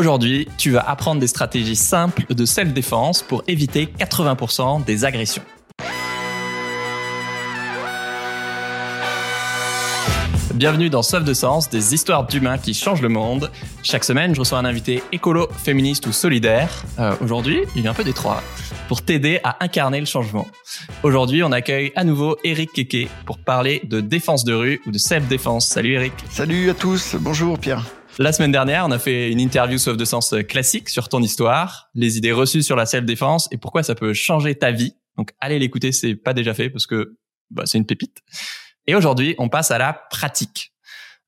Aujourd'hui, tu vas apprendre des stratégies simples de self-défense pour éviter 80% des agressions. Bienvenue dans Sauf de Sens, des histoires d'humains qui changent le monde. Chaque semaine, je reçois un invité écolo, féministe ou solidaire. Euh, Aujourd'hui, il vient un peu des trois pour t'aider à incarner le changement. Aujourd'hui, on accueille à nouveau Eric Keke pour parler de défense de rue ou de self-défense. Salut Eric. Salut à tous. Bonjour Pierre. La semaine dernière, on a fait une interview sauf de sens classique sur ton histoire, les idées reçues sur la self-défense et pourquoi ça peut changer ta vie. Donc allez l'écouter, c'est pas déjà fait parce que bah, c'est une pépite. Et aujourd'hui, on passe à la pratique.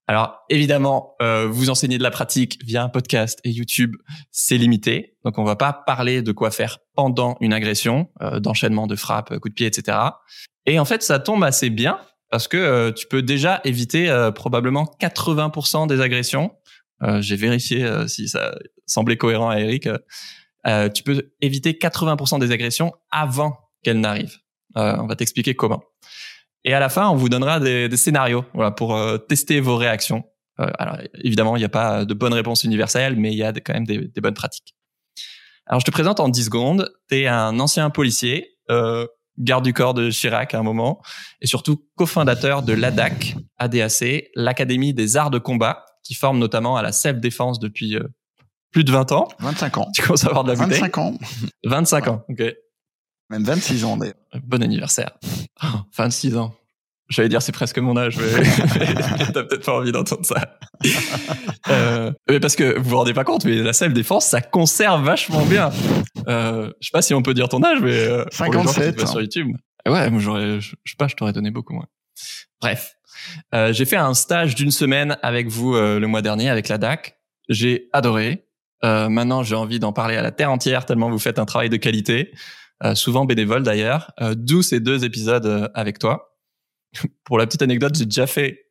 Alors évidemment, euh, vous enseigner de la pratique via un podcast et YouTube, c'est limité. Donc on va pas parler de quoi faire pendant une agression, euh, d'enchaînement de frappes, coups de pied, etc. Et en fait, ça tombe assez bien parce que euh, tu peux déjà éviter euh, probablement 80% des agressions. Euh, J'ai vérifié si ça semblait cohérent à Eric. tu peux éviter 80% des agressions avant qu'elles n'arrivent. on va t'expliquer comment. Et à la fin, on vous donnera des, des scénarios voilà, pour euh, tester vos réactions. Euh, alors évidemment, il n'y a pas de bonne réponse universelle, mais il y a quand même des, des, bonnes pratiques. Alors je te présente en 10 secondes. Tu es un ancien policier, euh, garde du corps de Chirac à un moment, et surtout cofondateur de l'ADAC, ADAC, l'Académie des arts de combat, qui forme notamment à la self-défense depuis euh, plus de 20 ans. 25 ans. Tu commences à avoir de la 25 ans. 25 ans, ok. Même 26 ans d'ailleurs. Bon anniversaire. 26 ans. J'allais dire c'est presque mon âge, mais t'as peut-être pas envie d'entendre ça. euh, mais parce que vous vous rendez pas compte, mais la self-défense, ça conserve vachement bien. Euh, je sais pas si on peut dire ton âge, mais euh, 57 pour sur YouTube. Ouais, moi j'aurais, je sais pas, je t'aurais donné beaucoup moins. Bref, euh, j'ai fait un stage d'une semaine avec vous euh, le mois dernier avec la DAC. J'ai adoré. Euh, maintenant, j'ai envie d'en parler à la terre entière tellement vous faites un travail de qualité. Souvent bénévole d'ailleurs, d'où ces deux épisodes avec toi. pour la petite anecdote, j'ai déjà fait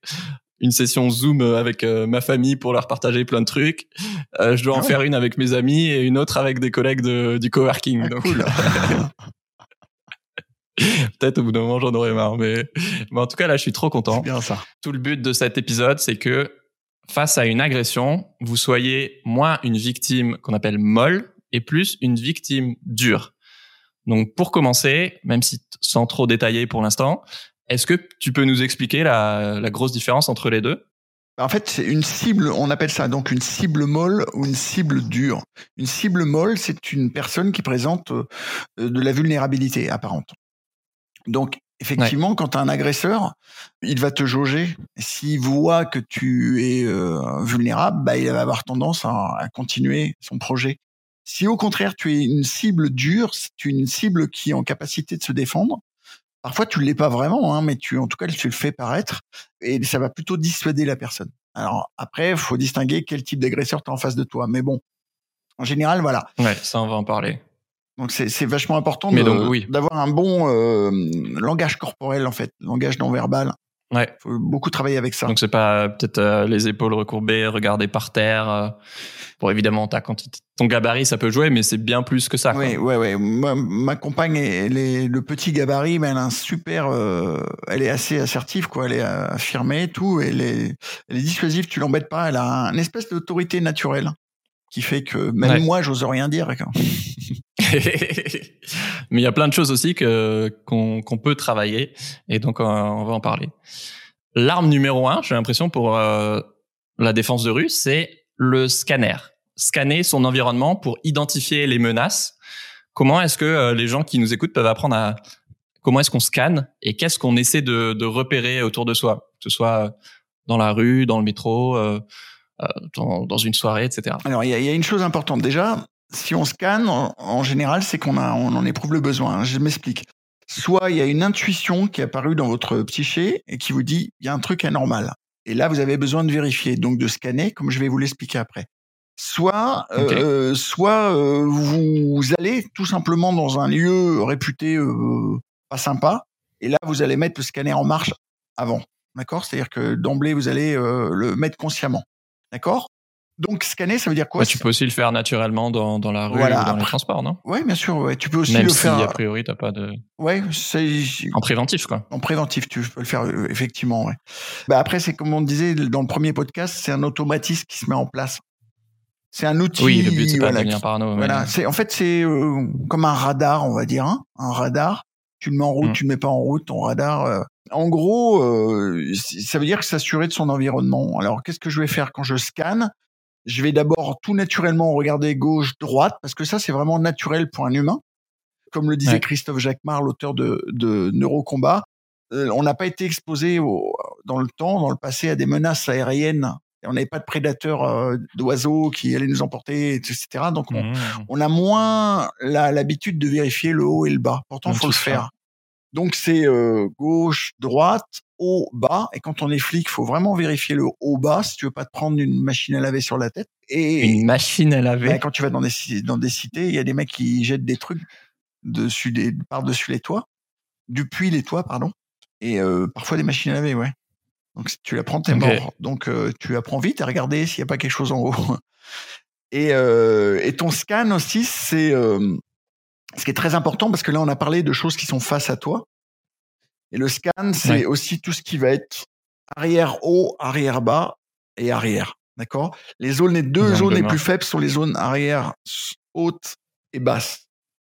une session Zoom avec ma famille pour leur partager plein de trucs. je dois en Ah ouais. faire une avec mes amis et une autre avec des collègues de, du coworking. Ah, donc, cool. peut-être au bout d'un moment j'en aurais marre, mais, mais en tout cas là, je suis trop content. bien ça. Tout le but de cet épisode, c'est que face à une agression, vous soyez moins une victime qu'on appelle molle et plus une victime dure. Donc pour commencer, même si sans trop détailler pour l'instant, est-ce que tu peux nous expliquer la, la grosse différence entre les deux? En fait, c'est une cible, on appelle ça donc une cible molle ou une cible dure. Une cible molle, c'est une personne qui présente euh, de la vulnérabilité apparente. Donc, effectivement, quand tu as un agresseur, il va te jauger. S'il voit que tu es euh, vulnérable, bah, il va avoir tendance à, à continuer son projet. Si au contraire tu es une cible dure, c'est une cible qui est en capacité de se défendre. Parfois tu ne l'es pas vraiment, hein, mais tu, en tout cas, tu le fais paraître et ça va plutôt dissuader la personne. Alors après, faut distinguer quel type d'agresseur tu as en face de toi. Mais bon, en général, voilà. Ouais, ça on va en parler. Donc c'est c'est vachement important donc, oui. d'avoir un bon euh, langage corporel en fait, langage non verbal. Ouais. Faut beaucoup travailler avec ça. Donc c'est pas peut-être euh, les épaules recourbées, regarder par terre. euh, bon évidemment, ta quantité, ton gabarit ça peut jouer, mais c'est bien plus que ça. Oui, ouais, ouais. Ma, ma compagne, elle est le petit gabarit, mais elle a un super. euh, elle est assez assertive, quoi. Elle est euh, affirmée, tout. Elle est, elle est dissuasive. Tu l'embêtes pas. Elle a un, une espèce d'autorité naturelle qui fait que même Ouais. moi, j'ose rien dire. Mais il y a plein de choses aussi que qu'on qu'on peut travailler et donc euh, on va en parler. L'arme numéro un, j'ai l'impression pour euh, la défense de rue, c'est le scanner. Scanner son environnement pour identifier les menaces. Comment est-ce que euh, les gens qui nous écoutent peuvent apprendre à comment est-ce qu'on scanne et qu'est-ce qu'on essaie de, de repérer autour de soi, que ce soit dans la rue, dans le métro, euh, euh, dans, dans une soirée, etc. Alors, il y, a- il y a une chose importante. Déjà, si on scanne, en, en général, c'est qu'on a, on en éprouve le besoin. Je m'explique. Soit il y a une intuition qui est apparue dans votre psyché et qui vous dit il y a un truc anormal. Et là, vous avez besoin de vérifier, donc de scanner, comme je vais vous l'expliquer après. Soit, Ok. euh, soit euh, vous allez tout simplement dans un lieu réputé euh, pas sympa, et là, vous allez mettre le scanner en marche avant. D'accord? C'est-à-dire que d'emblée, vous allez euh, le mettre consciemment. D'accord? Donc, scanner, ça veut dire quoi? Ouais, tu peux aussi le faire naturellement dans, dans la rue Voilà, ou dans les après- transports, non? Ouais, bien sûr. Ouais. Tu peux aussi Même le si faire. a priori t'as pas de Ouais, c'est en préventif quoi. en préventif. Tu peux le faire euh, effectivement. Ouais. Bah après, c'est comme on disait dans le premier podcast, c'est un automatisme qui se met en place. C'est un outil. Oui, le but c'est pas de voilà, devenir parano. mais- Voilà, c'est en fait c'est euh, comme un radar, on va dire, hein, un radar. Tu le mets en route, Mm. tu le mets pas en route, ton radar. euh. En gros, euh, ça veut dire que s'assurer de son environnement. Alors, qu'est-ce que je vais faire quand je scanne? Je vais d'abord tout naturellement regarder gauche, droite, parce que ça c'est vraiment naturel pour un humain. Comme le disait Ouais. Christophe Jacquemart, l'auteur de, de Neurocombat, euh, on n'a pas été exposé au- dans le temps, dans le passé, à des menaces aériennes. Et on n'avait pas de prédateurs euh, d'oiseaux qui allaient nous emporter, etc. Donc, on, Mmh. on a moins l'habitude de vérifier le haut et le bas. Pourtant, On faut le faire. Donc, c'est euh, gauche, droite, haut, bas. Et quand on est flic, faut vraiment vérifier le haut, bas si tu veux pas te prendre une machine à laver sur la tête. Et Une machine à laver? bah, quand tu vas dans des, dans des cités, il y a des mecs qui jettent des trucs dessus des, par-dessus les toits, depuis les toits, pardon. Et euh, parfois des machines à laver, ouais. Donc si tu la prends, t'es mort. Donc euh, tu apprends vite à regarder s'il n'y a pas quelque chose en haut. Et, euh, et ton scan aussi, c'est euh, ce qui est très important parce que là, on a parlé de choses qui sont face à toi. Et le scan, c'est Ouais. aussi tout ce qui va être arrière haut, arrière bas et arrière. D'accord? Les zones, les deux zones les plus faibles sont les zones arrière haute et basse.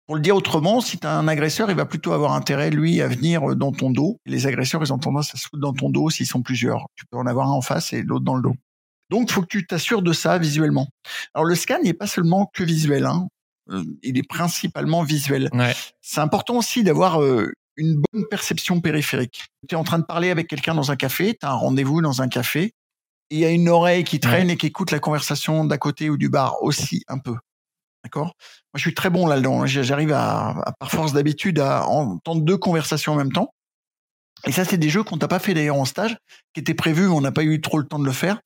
Pour le dire autrement, si tu as un agresseur, il va plutôt avoir intérêt, lui, à venir euh, dans ton dos. Les agresseurs, ils ont tendance à se foutre dans ton dos s'ils sont plusieurs. Tu peux en avoir un en face et l'autre dans le dos. Donc, il faut que tu t'assures de ça visuellement. Alors, le scan n'est pas seulement que visuel. Hein. Euh, il est principalement visuel. Ouais. C'est important aussi d'avoir euh, une bonne perception périphérique. Tu es en train de parler avec quelqu'un dans un café, tu as un rendez-vous dans un café, il y a une oreille qui traîne et qui écoute la conversation d'à côté ou du bar aussi un peu. D'accord? Moi, je suis très bon là-dedans. J'arrive à, à, par force d'habitude, à entendre deux conversations en même temps. Et ça, c'est des jeux qu'on t'a pas fait d'ailleurs en stage, qui étaient prévus, on n'a pas eu trop le temps de le faire.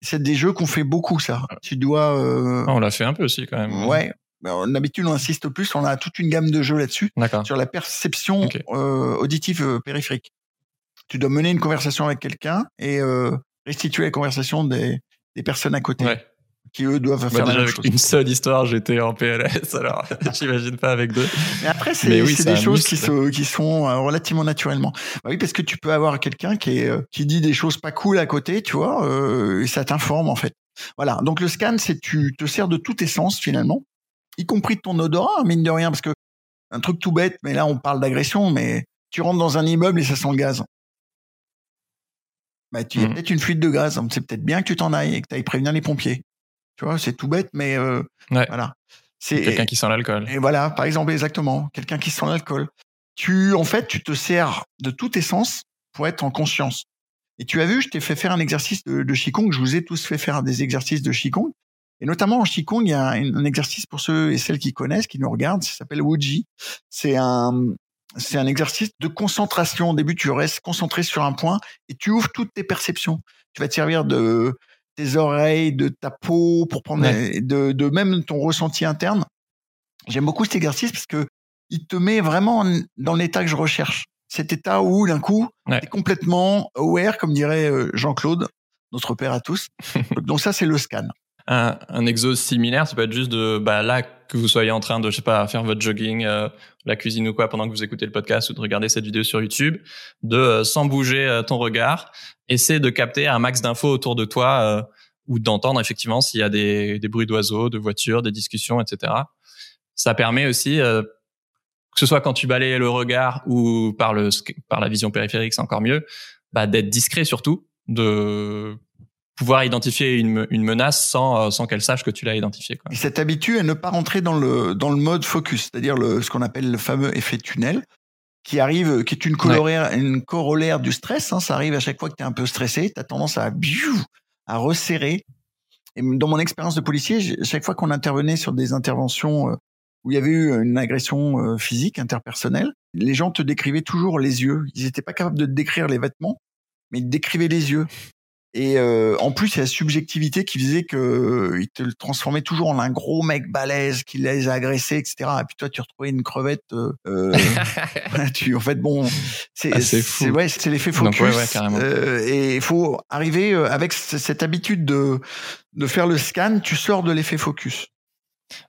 C'est des jeux qu'on fait beaucoup, ça. Tu dois... euh, Ah, on l'a fait un peu aussi quand même. ouais. D'habitude, on insiste plus. On a toute une gamme de jeux là-dessus sur la perception euh, auditive euh, périphérique. Tu dois mener une conversation avec quelqu'un et euh, restituer la conversation des, des personnes à côté Ouais. qui eux doivent Bah, faire la déjà même avec chose. une seule histoire, j'étais en PLS, alors j'imagine pas avec deux. Mais après, c'est oui, des choses qui, se, qui sont euh, relativement naturellement. Bah oui, parce que tu peux avoir quelqu'un qui, est, euh, qui dit des choses pas cool à côté, tu vois, euh, et ça t'informe en fait. Voilà. Donc le scan, c'est tu te sers de tout tes sens finalement, y compris de ton odorat, mine de rien, parce que un truc tout bête, mais là on parle d'agression, mais tu rentres dans un immeuble et ça sent le gaz. Bah, tu y a Mhm. peut-être une fuite de gaz. C'est peut-être bien que tu t'en ailles et que tu ailles prévenir les pompiers. Tu vois, c'est tout bête, mais euh, Ouais. voilà. C'est Quelqu'un qui sent l'alcool. et voilà, par exemple, exactement, quelqu'un qui sent l'alcool. Tu, en fait, tu te sers de tous tes sens pour être en conscience. Et tu as vu, je t'ai fait faire un exercice de, de Qigong. Je vous ai tous fait faire des exercices de Qigong. Et notamment en Qigong, il y a un, un exercice pour ceux et celles qui connaissent, qui nous regardent, ça s'appelle Wuji. C'est un, c'est un exercice de concentration. Au début, tu restes concentré sur un point et tu ouvres toutes tes perceptions. Tu vas te servir de tes oreilles, de ta peau, pour prendre Ouais. de, de même ton ressenti interne. J'aime beaucoup cet exercice parce que il te met vraiment en- dans l'état que je recherche. Cet état où, d'un coup, Ouais. tu es complètement aware, comme dirait euh, Jean-Claude, notre père à tous. Donc ça, c'est le scan. Un, un exo similaire, ça peut être juste de, bah, là, que vous soyez en train de, je sais pas, faire votre jogging, euh, la cuisine ou quoi, pendant que vous écoutez le podcast ou de regarder cette vidéo sur YouTube, de, euh, sans bouger euh, ton regard, essaie de capter un max d'infos autour de toi, euh, ou d'entendre effectivement s'il y a des, des bruits d'oiseaux, de voitures, des discussions, etc. Ça permet aussi, que ce soit quand tu balayes le regard ou par le, par la vision périphérique, c'est encore mieux, bah, d'être discret surtout, de pouvoir identifier une, une menace sans, euh, sans qu'elle sache que tu l'as identifiée. Quoi. Et cette habitude à ne pas rentrer dans le, dans le mode focus, c'est-à-dire le, ce qu'on appelle le fameux effet tunnel, qui arrive, qui est une, corollaire, une corollaire du stress. Hein, ça arrive à chaque fois que tu es un peu stressé, tu as tendance à, à resserrer. Et dans mon expérience de policier, chaque fois qu'on intervenait sur des interventions euh, où il y avait eu une agression euh, physique, interpersonnelle, les gens te décrivaient toujours les yeux. Ils n'étaient pas capables de te décrire les vêtements, mais ils te décrivaient les yeux. Et euh, en plus, il y a la subjectivité qui faisait que euh, il te le transformait toujours en un gros mec balèze qui les a agressés, etc. Et puis toi, tu retrouvais une crevette. Euh, euh, tu, en fait, bon, c'est Ah, c'est fou. c'est- ouais, c'est l'effet Donc, focus. ouais, ouais, carrément. Euh, et il faut arriver euh, avec cette habitude de de faire le scan. Tu sors de l'effet focus.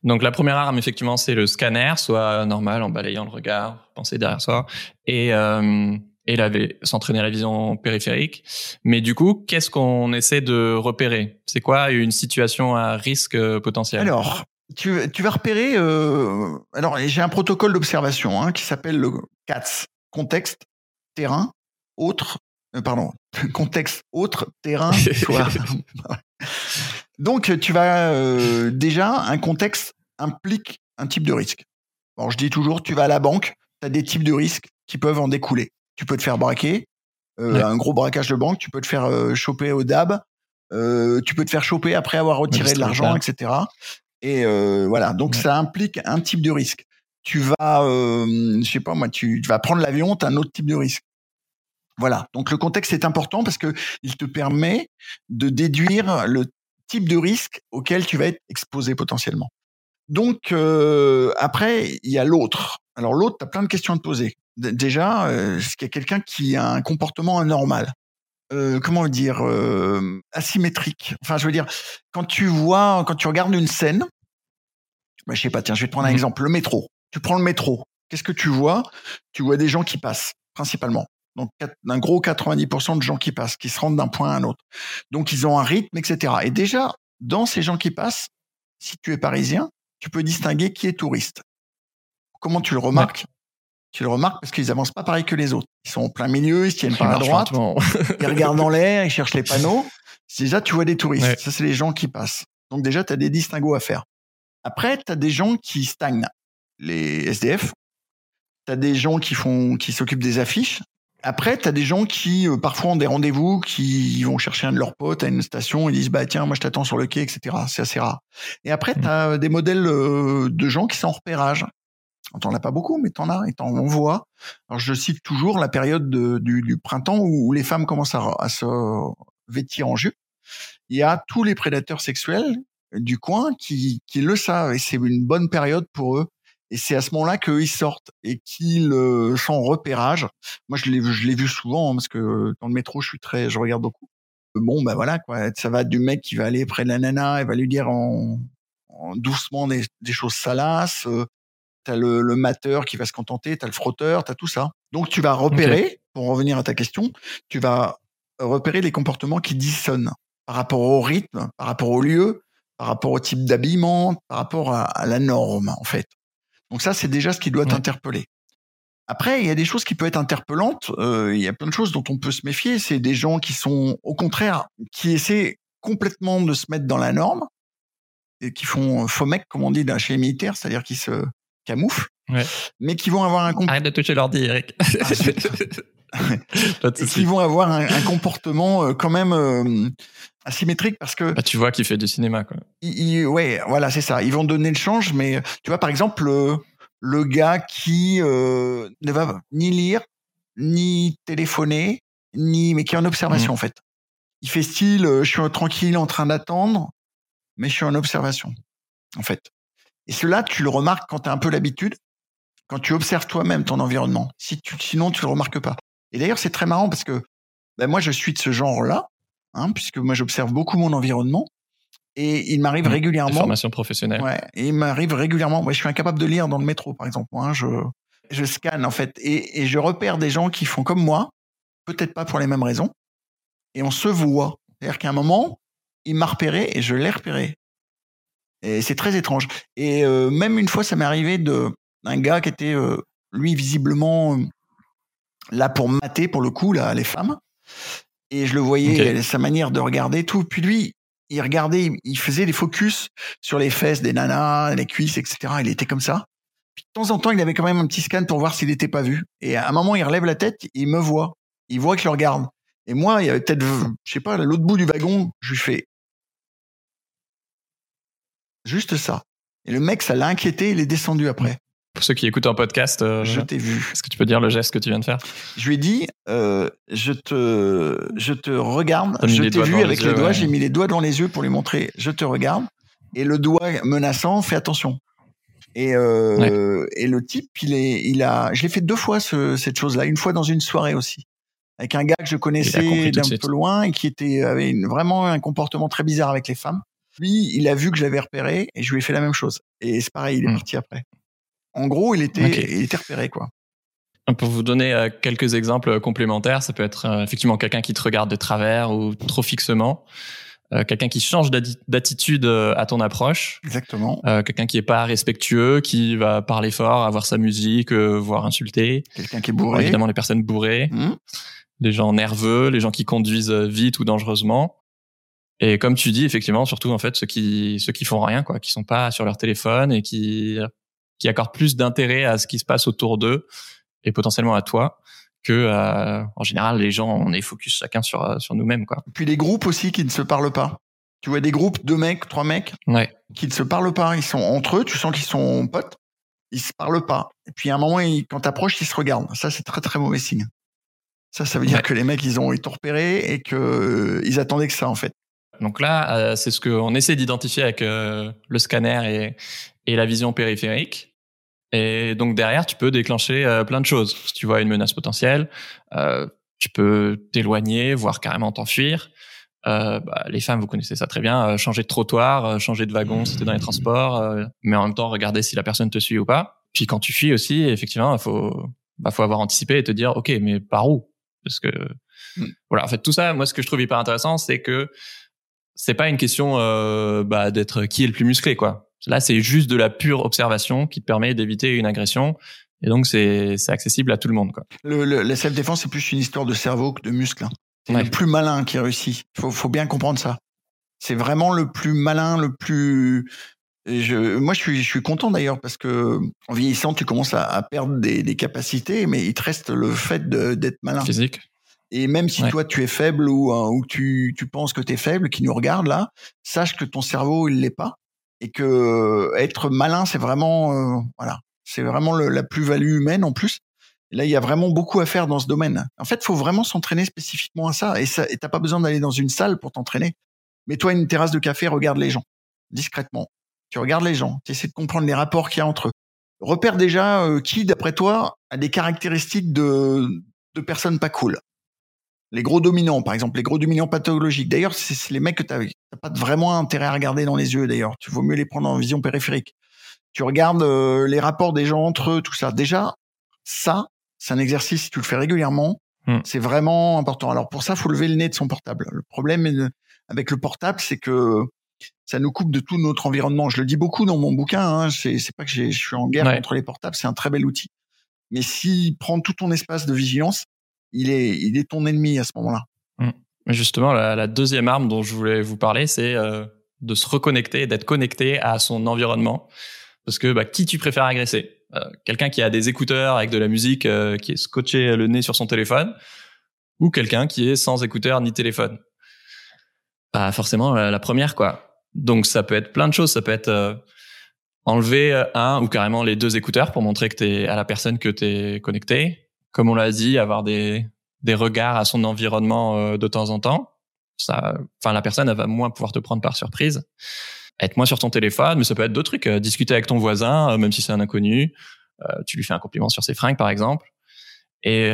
Donc la première arme, effectivement, c'est le scanner, soit normal en balayant le regard, penser derrière soi. Et, euh, et s'entraîner à la vision périphérique. Mais du coup, qu'est-ce qu'on essaie de repérer? C'est quoi une situation à risque euh, potentiel? Alors, tu, tu, vas repérer. Euh, alors, j'ai un protocole d'observation hein, qui s'appelle le CATS contexte, terrain, autre. Euh, pardon, contexte, autre, terrain, soit. Donc, tu vas euh, déjà un contexte implique un type de risque. Bon, je dis toujours, tu vas à la banque, tu as des types de risques qui peuvent en découler tu peux te faire braquer. Euh, un gros braquage de banque, tu peux te faire euh, choper au DAB, euh, tu peux te faire choper après avoir retiré de l'argent, etc. Et voilà, donc ça implique un type de risque. Tu vas, je sais pas moi, tu, vas prendre l'avion, tu as un autre type de risque. Voilà, donc le contexte est important parce que il te permet de déduire le type de risque auquel tu vas être exposé potentiellement. Donc après, il y a l'autre. Alors l'autre, tu as plein de questions à te poser déjà, euh, est-ce qu'il y a quelqu'un qui a un comportement anormal? Euh, comment dire euh, asymétrique? Enfin, je veux dire, quand tu vois, quand tu regardes une scène, bah, je sais pas. Tiens, je vais te prendre un mmh exemple. Le métro. Tu prends le métro. Qu'est-ce que tu vois? Tu vois des gens qui passent, principalement. Donc, un gros 90% de gens qui passent, qui se rendent d'un point à un autre. Donc, ils ont un rythme, etc. Et déjà, dans ces gens qui passent, si tu es parisien, tu peux distinguer qui est touriste. Comment tu le remarques? Tu le remarques parce qu'ils avancent pas pareil que les autres. Ils sont en plein milieu, ils se tiennent pas à droite, ils regardent dans l'air, ils cherchent les panneaux. Déjà, tu vois des touristes. Ça, c'est les gens qui passent. Donc déjà, tu as des distinguos à faire. Après, tu as des gens qui stagnent. Les SDF. Tu as des gens qui font, qui s'occupent des affiches. Après, tu as des gens qui, euh, parfois, ont des rendez-vous, qui vont chercher un de leurs potes à une station, ils disent, bah, tiens, moi, je t'attends sur le quai, etc. C'est assez rare. Et après, mmh. tu as des modèles euh, de gens qui sont en repérage. T'en as pas beaucoup, mais t'en as et t'en voit. Alors je cite toujours la période du, printemps où, les femmes commencent à, se vêtir en jupe. Il y a tous les prédateurs sexuels du coin qui, le savent et c'est une bonne période pour eux. Et c'est à ce moment-là qu'ils sortent et qu'ils euh, sont en repérage. Moi, je l'ai je l'ai vu souvent hein, parce que dans le métro, je suis très, je regarde beaucoup. Bon, ben voilà quoi. Ça va du mec qui va aller près de la nana, et va lui dire en, doucement des, des, choses salaces. Euh, tu le, le mateur qui va se contenter, tu as le frotteur, tu as tout ça. Donc tu vas repérer, pour revenir à ta question, tu vas repérer les comportements qui dissonnent par rapport au rythme, par rapport au lieu, par rapport au type d'habillement, par rapport à, la norme, en fait. Donc ça, c'est déjà ce qui doit t'interpeller. Après, il y a des choses qui peuvent être interpellantes. Euh, il y a plein de choses dont on peut se méfier. C'est des gens qui sont, au contraire, qui essaient complètement de se mettre dans la norme et qui font faux mec, comme on dit chez les militaires, c'est-à-dire qui se, camoufle, mais qui vont avoir un comportement. Arrête de toucher l'ordi, Eric. Ah, qui vont avoir un, comportement euh, quand même euh, asymétrique parce que. Bah, tu vois qu'il fait du cinéma, quoi. ouais, voilà, c'est ça. Ils vont donner le change, mais tu vois, par exemple, le, gars qui euh, ne va ni lire, ni téléphoner, ni mais qui est en observation mmh. en fait. Il fait style, je suis tranquille en train d'attendre, mais je suis en observation, en fait. Et cela, tu le remarques quand tu as un peu l'habitude, quand tu observes toi-même ton environnement. Si tu, sinon, tu le remarques pas. Et d'ailleurs, c'est très marrant parce que ben, moi, je suis de ce genre-là, hein, puisque moi, j'observe beaucoup mon environnement. Et il m'arrive mmh. régulièrement. Formation professionnelle. Ouais, et il m'arrive régulièrement. Moi, je suis incapable de lire dans le métro, par exemple. Hein, je, je scanne, en fait. Et, et je repère des gens qui font comme moi, peut-être pas pour les mêmes raisons. Et on se voit. C'est-à-dire qu'à un moment, il m'a repéré et je l'ai repéré. Et c'est très étrange. Et euh, même une fois, ça m'est arrivé d'un gars qui était euh, lui visiblement euh, là pour mater pour le coup là les femmes. Et je le voyais sa manière de regarder tout. Puis lui, il regardait, il faisait des focus sur les fesses des nanas, les cuisses, etc. Il était comme ça. Puis de temps en temps, il avait quand même un petit scan pour voir s'il n'était pas vu. Et à un moment, il relève la tête, il me voit. Il voit que je le regarde. Et moi, il y avait peut-être, je sais pas, l'autre bout du wagon, je lui fais Juste ça. Et le mec, ça l'a inquiété, il est descendu après. Pour ceux qui écoutent un podcast, euh, je t'ai vu. Est-ce que tu peux dire le geste que tu viens de faire? Je lui ai dit, euh, je te, je te regarde. Je t'ai vu avec les, doigts. J'ai mis les doigts dans les yeux pour lui montrer. Je te regarde. Et le doigt menaçant, fais attention. Et, euh, et le type, il est, il a, je l'ai fait deux fois ce, cette chose-là. Une fois dans une soirée aussi, avec un gars que je connaissais d'un peu loin et qui était avait vraiment un comportement très bizarre avec les femmes. Lui, il a vu que j'avais repéré et je lui ai fait la même chose. Et c'est pareil, il est hmm. parti après. En gros, il était, il était repéré, quoi. Pour vous donner quelques exemples complémentaires, ça peut être effectivement quelqu'un qui te regarde de travers ou trop fixement. Euh, quelqu'un qui change d'attitude euh, à ton approche. Exactement. Euh, quelqu'un qui est pas respectueux, qui va parler fort, avoir sa musique, voire insulter. Quelqu'un qui est bourré. évidemment, les personnes bourrées. Mmh. Les gens nerveux, les gens qui conduisent vite ou dangereusement. Et comme tu dis, effectivement, surtout en fait ceux qui ceux qui font rien, quoi, qui sont pas sur leur téléphone et qui qui accordent plus d'intérêt à ce qui se passe autour d'eux et potentiellement à toi que euh, en général les gens on est focus chacun sur euh, sur nous-mêmes quoi. Puis les groupes aussi qui ne se parlent pas. Tu vois des groupes deux mecs, trois mecs ouais. qui ne se parlent pas, ils sont entre eux, tu sens qu'ils sont potes, ils se parlent pas. Et puis à un moment ils, quand t'approches, ils se regardent. Ça c'est très très mauvais signe. Ça ça veut dire que les mecs ils ont été repérés et que euh, ils attendaient que ça en fait. Donc là, c'est ce qu'on essaie d'identifier avec le scanner et, et la vision périphérique. Et donc derrière, tu peux déclencher euh, plein de choses. Si tu vois une menace potentielle, euh, tu peux t'éloigner, voire carrément t'enfuir. Euh, bah, les femmes, vous connaissez ça très bien, euh, changer de trottoir, euh, changer de wagon si t'es dans les transports, mais en même temps regarder si la personne te suit ou pas. Puis quand tu fuis aussi, effectivement, il faut, bah, faut avoir anticipé et te dire, ok, mais par où? Parce que hmm. voilà, en fait, tout ça, moi, ce que je trouve hyper intéressant, c'est que c'est pas une question bah, d'être qui est le plus musclé, quoi Là, c'est juste de la pure observation qui te permet d'éviter une agression. Et donc, c'est accessible à tout le monde. Quoi. Le, le, la self-défense, c'est plus une histoire de cerveau que de muscle. Hein. C'est le plus malin qui réussit. Faut, faut bien comprendre ça. C'est vraiment le plus malin, le plus. Je, moi, je suis, je suis content d'ailleurs parce que en vieillissant, tu commences à, à perdre des, des, capacités, mais il te reste le fait d'être malin. Physique. Et même si toi tu es faible ou, euh, ou tu, tu penses que tu es faible, qui nous regarde là, sache que ton cerveau il l'est pas et que être malin, c'est vraiment, euh, voilà, c'est vraiment la plus-value humaine en plus. là, il y a vraiment beaucoup à faire dans ce domaine. En fait, il faut vraiment s'entraîner spécifiquement à ça. Et ça, t'as pas besoin d'aller dans une salle pour t'entraîner. Mets-toi une terrasse de café, regarde les gens discrètement. Tu regardes les gens, tu essaies de comprendre les rapports qu'il y a entre eux. Repère déjà euh, qui, d'après toi, a des caractéristiques de, de personnes pas cool les gros dominants, par exemple, les gros dominants pathologiques. D'ailleurs, c'est les mecs que tu n'as pas vraiment intérêt à regarder dans les yeux, d'ailleurs. Tu vaut mieux les prendre en vision périphérique. Tu regardes euh, les rapports des gens entre eux, tout ça. Déjà, ça, c'est un exercice, si tu le fais régulièrement, hmm. c'est vraiment important. Alors pour ça, faut lever le nez de son portable. Le problème avec le portable, c'est que ça nous coupe de tout notre environnement. Je le dis beaucoup dans mon bouquin. Hein, c'est pas que je suis en guerre contre les portables, c'est un très bel outil. Mais s'il prend tout ton espace de vigilance, il est, il est ton ennemi à ce moment-là. Mmh. Justement, la, deuxième arme dont je voulais vous parler, c'est euh, de se reconnecter, d'être connecté à son environnement. Parce que bah, qui tu préfères agresser? Euh, Quelqu'un qui a des écouteurs avec de la musique, euh, qui est scotché le nez sur son téléphone, ou quelqu'un qui est sans écouteurs ni téléphone? Pas forcément la, première, quoi. Donc ça peut être plein de choses. Ça peut être enlever un ou carrément les deux écouteurs pour montrer que t'es à la personne que t'es connecté comme on l'a dit, avoir des, des regards à son environnement euh, de temps en temps. Ça, enfin, la personne, elle va moins pouvoir te prendre par surprise. Être moins sur ton téléphone, mais ça peut être d'autres trucs. Euh, discuter avec ton voisin, euh, même si c'est un inconnu. tu lui fais un compliment sur ses fringues, par exemple. Et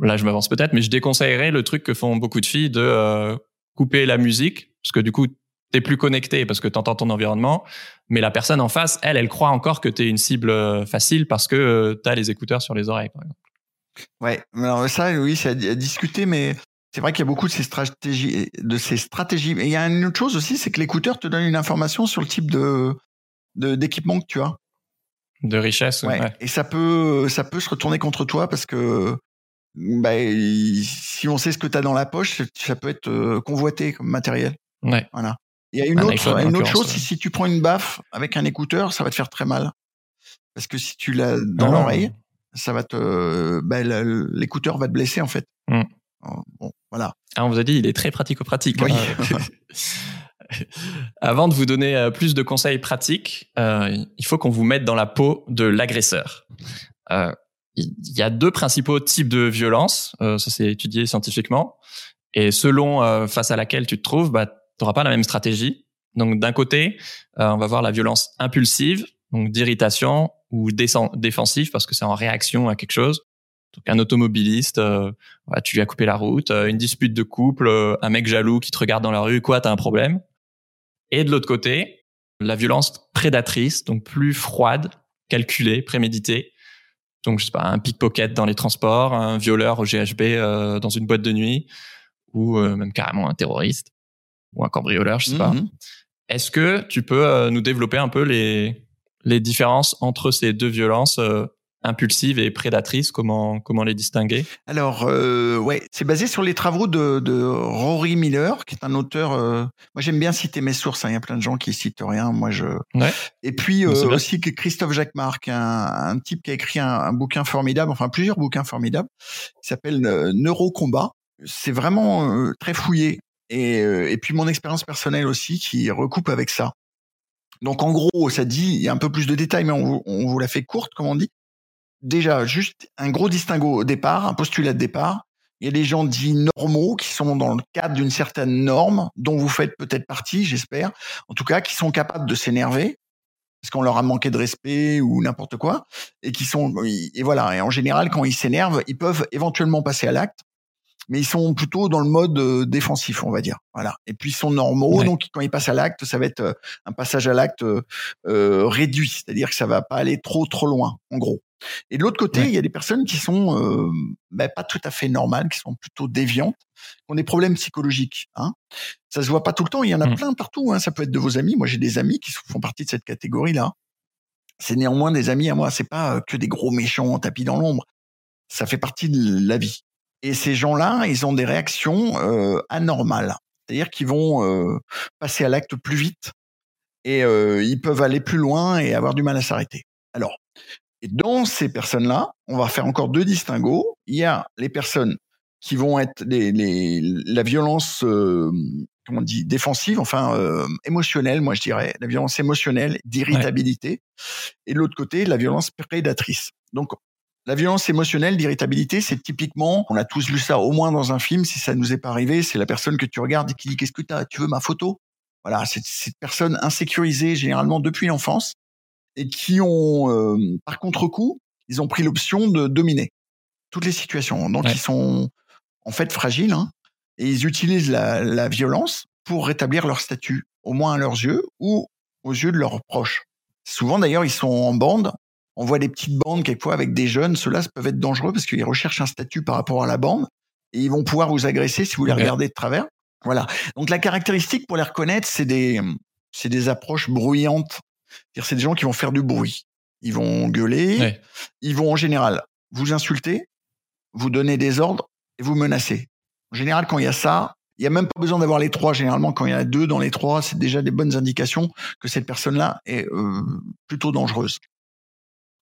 là, je m'avance peut-être, mais je déconseillerais le truc que font beaucoup de filles de couper la musique, parce que du coup, t'es plus connecté parce que t'entends ton environnement, mais la personne en face, elle, elle croit encore que t'es une cible facile parce que t'as les écouteurs sur les oreilles, par exemple. Ouais, alors ça, oui, c'est à, discuter, mais c'est vrai qu'il y a beaucoup de ces stratégies, de ces stratégies. Et il y a une autre chose aussi, c'est que l'écouteur te donne une information sur le type de d'équipement que tu as. De richesse. Ouais. Et ça peut, ça peut se retourner contre toi parce que bah, si on sait ce que tu as dans la poche, ça peut être euh, convoité comme matériel. Ouais. Voilà. Il y a une autre, une autre chose, si, si, tu prends une baffe avec un écouteur, ça va te faire très mal. Parce que si tu l'as dans ah. l'oreille, ça va te, ben, l'écouteur va te blesser en fait. Mmh. Bon, voilà. Ah, on vous a dit, il est très pratico-pratique. Oui. Hein. Avant de vous donner euh, plus de conseils pratiques, euh, il faut qu'on vous mette dans la peau de l'agresseur. Euh, il y a deux principaux types de violence, ça c'est étudié scientifiquement, et selon face à laquelle tu te trouves, bah, tu n'auras pas la même stratégie. Donc d'un côté, on va voir la violence impulsive, donc d'irritation ou défensif parce que c'est en réaction à quelque chose. Donc un automobiliste, euh, tu lui as coupé la route, euh, une dispute de couple, euh, un mec jaloux qui te regarde dans la rue, quoi, t'as un problème. Et de l'autre côté, la violence prédatrice, donc plus froide, calculée, préméditée. Donc, je sais pas, un pickpocket dans les transports, un violeur au GHB dans une boîte de nuit, ou même carrément un terroriste, ou un cambrioleur, je sais pas. Mhm. Est-ce que tu peux nous développer un peu les, les différences entre ces deux violences euh, impulsives et prédatrices Comment, comment les distinguer? Alors, euh, ouais, c'est basé sur les travaux de, de Rory Miller, qui est un auteur. euh, moi, j'aime bien citer mes sources. hein, Il y a plein de gens qui citent rien. Moi, je. Ouais. Et puis euh, aussi que Christophe Jacquemart, qui est un, un type qui a écrit un, un bouquin formidable, enfin plusieurs bouquins formidables, qui s'appelle euh, Neurocombat. C'est vraiment euh, très fouillé. Et, et puis mon expérience personnelle aussi, qui recoupe avec ça. Donc en gros, ça dit, il y a un peu plus de détails, mais on, vous- la fait courte, comme on dit. Déjà, juste un gros distinguo au départ, un postulat de départ. Il y a des gens dits normaux qui sont dans le cadre d'une certaine norme dont vous faites peut-être partie, j'espère. En tout cas, qui sont capables de s'énerver parce qu'on leur a manqué de respect ou n'importe quoi et qui sont et voilà. Et en général, quand ils s'énervent, ils peuvent éventuellement passer à l'acte, mais ils sont plutôt dans le mode euh, défensif, on va dire. Voilà. Et puis ils sont normaux, Ouais. donc quand ils passent à l'acte, ça va être euh, un passage à l'acte euh, euh, réduit, c'est-à-dire que ça va pas aller trop trop loin, en gros. Et de l'autre côté, Ouais. il y a des personnes qui sont euh, ben, pas tout à fait normales, qui sont plutôt déviantes, qui ont des problèmes psychologiques. Hein. Ça se voit pas tout le temps. Il y en a Mm. plein partout. Hein. Ça peut être de vos amis. Moi, j'ai des amis qui font partie de cette catégorie-là. C'est néanmoins des amis à moi. C'est pas que des gros méchants tapis dans l'ombre. Ça fait partie de la vie. Et ces gens-là, ils ont des réactions euh, anormales. C'est-à-dire qu'ils vont euh, passer à l'acte plus vite et euh, ils peuvent aller plus loin et avoir du mal à s'arrêter. Alors, et dans ces personnes-là, on va faire encore deux distinguos. Il y a les personnes qui vont être les, les, la violence, euh, comment on dit, défensive, enfin euh, émotionnelle, moi je dirais, la violence émotionnelle, d'irritabilité, et de l'autre côté, la violence prédatrice. Donc, la violence émotionnelle, d'irritabilité, c'est typiquement, on a tous vu ça au moins dans un film, si ça nous est pas arrivé, c'est la personne que tu regardes et qui dit qu'est-ce que t'as, tu veux ma photo? Voilà, c'est cette personne insécurisée généralement depuis l'enfance et qui ont, euh, par contre-coup, ils ont pris l'option de dominer toutes les situations. Donc, Ouais. ils sont en fait fragiles hein, et ils utilisent la, la violence pour rétablir leur statut, au moins à leurs yeux ou aux yeux de leurs proches. Souvent, d'ailleurs, ils sont en bande. On voit des petites bandes quelquefois avec des jeunes. Ceux-là peuvent être dangereux parce qu'ils recherchent un statut par rapport à la bande et ils vont pouvoir vous agresser si vous les regardez de travers. Voilà. Donc, la caractéristique pour les reconnaître, c'est des, c'est des approches bruyantes. C'est-à-dire, c'est des gens qui vont faire du bruit. Ils vont gueuler. Ouais. Ils vont en général vous insulter, vous donner des ordres et vous menacer. En général, quand il y a ça, il n'y a même pas besoin d'avoir les trois. Généralement, quand il y en a deux dans les trois, c'est déjà des bonnes indications que cette personne-là est euh, plutôt dangereuse.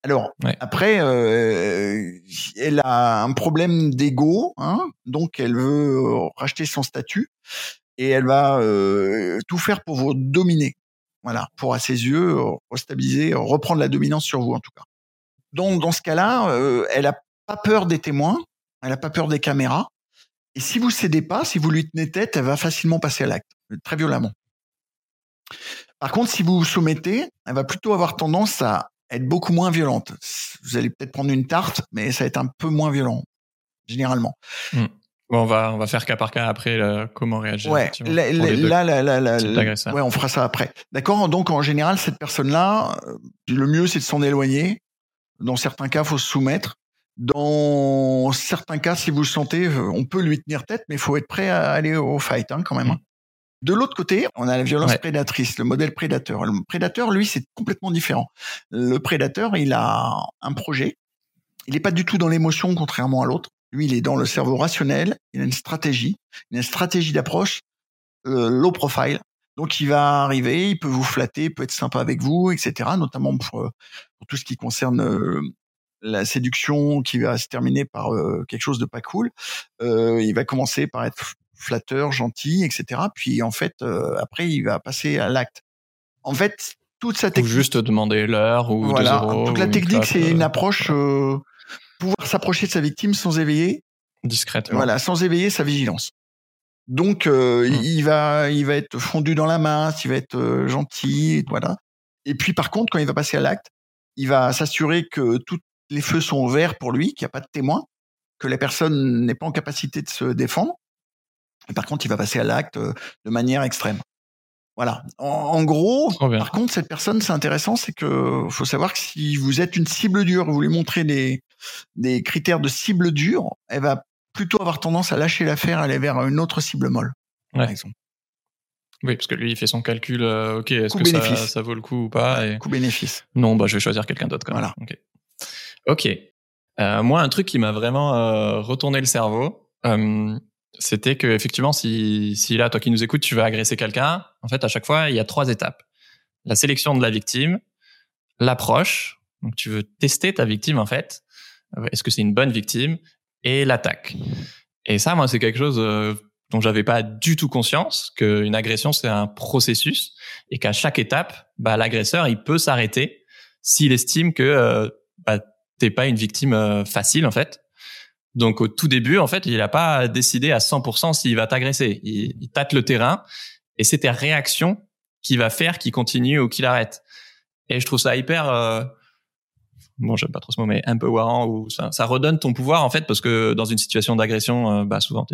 Alors, Ouais. après, euh, elle a un problème d'ego, hein, donc elle veut euh, racheter son statut et elle va euh, tout faire pour vous dominer. Voilà, pour à ses yeux restabiliser, reprendre la dominance sur vous en tout cas. Donc dans ce cas-là, euh, elle a pas peur des témoins, elle a pas peur des caméras. Et si vous cédez pas, si vous lui tenez tête, elle va facilement passer à l'acte, très violemment. Par contre, si vous vous soumettez, elle va plutôt avoir tendance à être beaucoup moins violente. Vous allez peut-être prendre une tarte, mais ça va être un peu moins violent, généralement. Bon, on va on va faire cas par cas après euh, comment réagir. Ouais, là, les deux là, là, là, là, là, ouais, on fera ça après. D'accord. Donc en général, cette personne-là, euh, le mieux c'est de s'en éloigner. Dans certains cas, faut se soumettre. Dans certains cas, si vous le sentez, on peut lui tenir tête, mais il faut être prêt à aller au fight hein, quand même. hein. De l'autre côté, on a la violence Ouais. prédatrice, le modèle prédateur. Le prédateur, lui, c'est complètement différent. Le prédateur, il a un projet. Il n'est pas du tout dans l'émotion, contrairement à l'autre. Lui, il est dans le cerveau rationnel. Il a une stratégie, il a une stratégie d'approche euh, low profile. Donc, il va arriver, il peut vous flatter, il peut être sympa avec vous, etc. Notamment pour, euh, pour tout ce qui concerne euh, la séduction qui va se terminer par euh, quelque chose de pas cool. Euh, il va commencer par être flatteur, gentil, etc. Puis, en fait, euh, après, il va passer à l'acte. En fait, toute sa Ou technique, juste demander l'heure ou voilà, 2 euros. toute la une technique, c'est une euh, approche euh, pouvoir s'approcher de sa victime sans éveiller discrètement. voilà, sans éveiller sa vigilance. Donc, euh, Mm. il va, il va être fondu dans la masse, il va être gentil, voilà. Et puis, par contre, quand il va passer à l'acte, il va s'assurer que tous les feux sont au vert pour lui, qu'il n'y a pas de témoin, que la personne n'est pas en capacité de se défendre. Par contre, il va passer à l'acte euh, de manière extrême. Voilà. En, en gros, par contre, cette personne, c'est intéressant, c'est que faut savoir que si vous êtes une cible dure, vous lui montrez des, des critères de cible dure, elle va plutôt avoir tendance à lâcher l'affaire, aller vers une autre cible molle, par Ouais. exemple. Oui, parce que lui, il fait son calcul. euh, ok, est-ce que ça, vaut le coup ou pas et- Coût-bénéfice. Non, bah, je vais choisir quelqu'un d'autre. même. Voilà. Ok. Ok. Euh, moi, un truc qui m'a vraiment euh, retourné le cerveau, c'était que effectivement, si, si là, toi qui nous écoutes, tu veux agresser quelqu'un, en fait, à chaque fois, il y a trois étapes la sélection de la victime, l'approche. Donc, tu veux tester ta victime, en fait. Est-ce que c'est une bonne victime Et l'attaque. Et ça, moi, c'est quelque chose euh, dont j'avais pas du tout conscience qu'une agression, c'est un processus et qu'à chaque étape, bah, l'agresseur, il peut s'arrêter s'il estime que euh, bah, t'es pas une victime euh, facile, en fait. Donc, au tout début, en fait, il n'a pas décidé à 100% s'il va t'agresser. Il, tâte le terrain et c'est tes réactions qui va faire qu'il continue ou qu'il arrête. Et je trouve ça hyper, euh, bon, j'aime pas trop ce mot, mais empowering ou ça, ça redonne ton pouvoir en fait parce que dans une situation d'agression, euh, bah souvent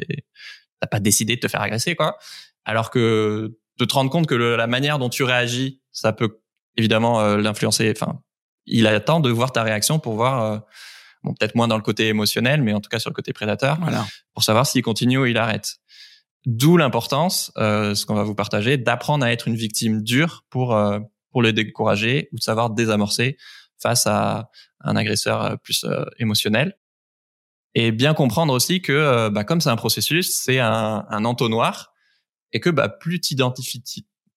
t'as pas décidé de te faire agresser quoi. Alors que de te rendre compte que la manière dont tu réagis, ça peut évidemment euh, l'influencer. Enfin, il attend de voir ta réaction pour voir, euh, bon peut-être moins dans le côté émotionnel, mais en tout cas sur le côté prédateur Voilà. pour savoir s'il continue ou il arrête. D'où l'importance, euh, ce qu'on va vous partager, d'apprendre à être une victime dure pour euh, pour le décourager ou de savoir désamorcer face à un agresseur euh, plus euh, émotionnel. Et bien comprendre aussi que, euh, bah, comme c'est un processus, c'est un, un entonnoir et que bah, plus t'identifies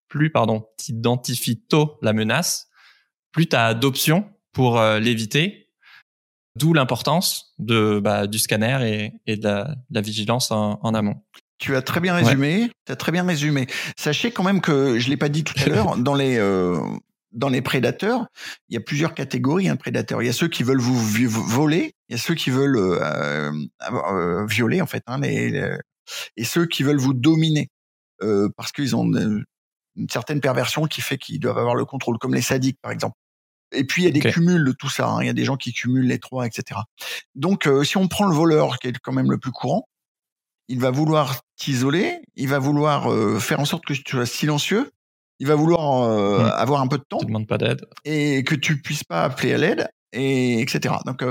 plus pardon t'identifies tôt la menace, plus t'as d'options pour euh, l'éviter. D'où l'importance de bah, du scanner et, et de, la, de la vigilance en, en amont. Tu as très bien résumé. Tu as très bien résumé. Sachez quand même que je l'ai pas dit tout à l'heure dans les euh, dans les prédateurs, il y a plusieurs catégories hein, de prédateurs. Il y a ceux qui veulent vous voler, il y a ceux qui veulent euh, euh, violer en fait, hein, les, les- et ceux qui veulent vous dominer euh, parce qu'ils ont une, une certaine perversion qui fait qu'ils doivent avoir le contrôle, comme les sadiques par exemple. Et puis il y a des cumuls de tout ça. hein. Il y a des gens qui cumulent les trois, etc. Donc euh, si on prend le voleur, qui est quand même le plus courant, il va vouloir t'isoler, il va vouloir euh, faire en sorte que tu sois silencieux, il va vouloir euh, Mm. avoir un peu de temps te demande pas d'aide. et que tu puisses pas appeler à l'aide, et etc. Donc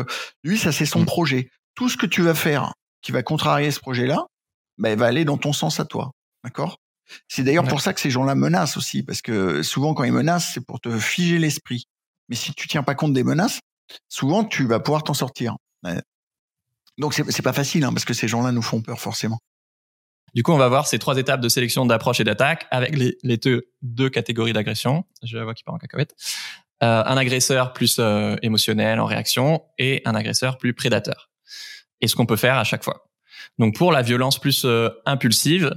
lui, ça c'est son Mm. projet. Tout ce que tu vas faire qui va contrarier ce projet-là, bah, il va aller dans ton sens à toi, d'accord? C'est d'ailleurs Ouais. pour ça que ces gens-là menacent aussi, parce que souvent quand ils menacent, c'est pour te figer l'esprit. Mais si tu tiens pas compte des menaces, souvent tu vas pouvoir t'en sortir. Donc c'est pas facile, hein, parce que ces gens-là nous font peur forcément. Du coup, on va voir ces trois étapes de sélection, d'approche et d'attaque avec les, deux, catégories d'agression. Je vois qui part en cacahuète. Euh, un agresseur plus euh, émotionnel en réaction et un agresseur plus prédateur. Et ce qu'on peut faire à chaque fois. Donc pour la violence plus euh, impulsive,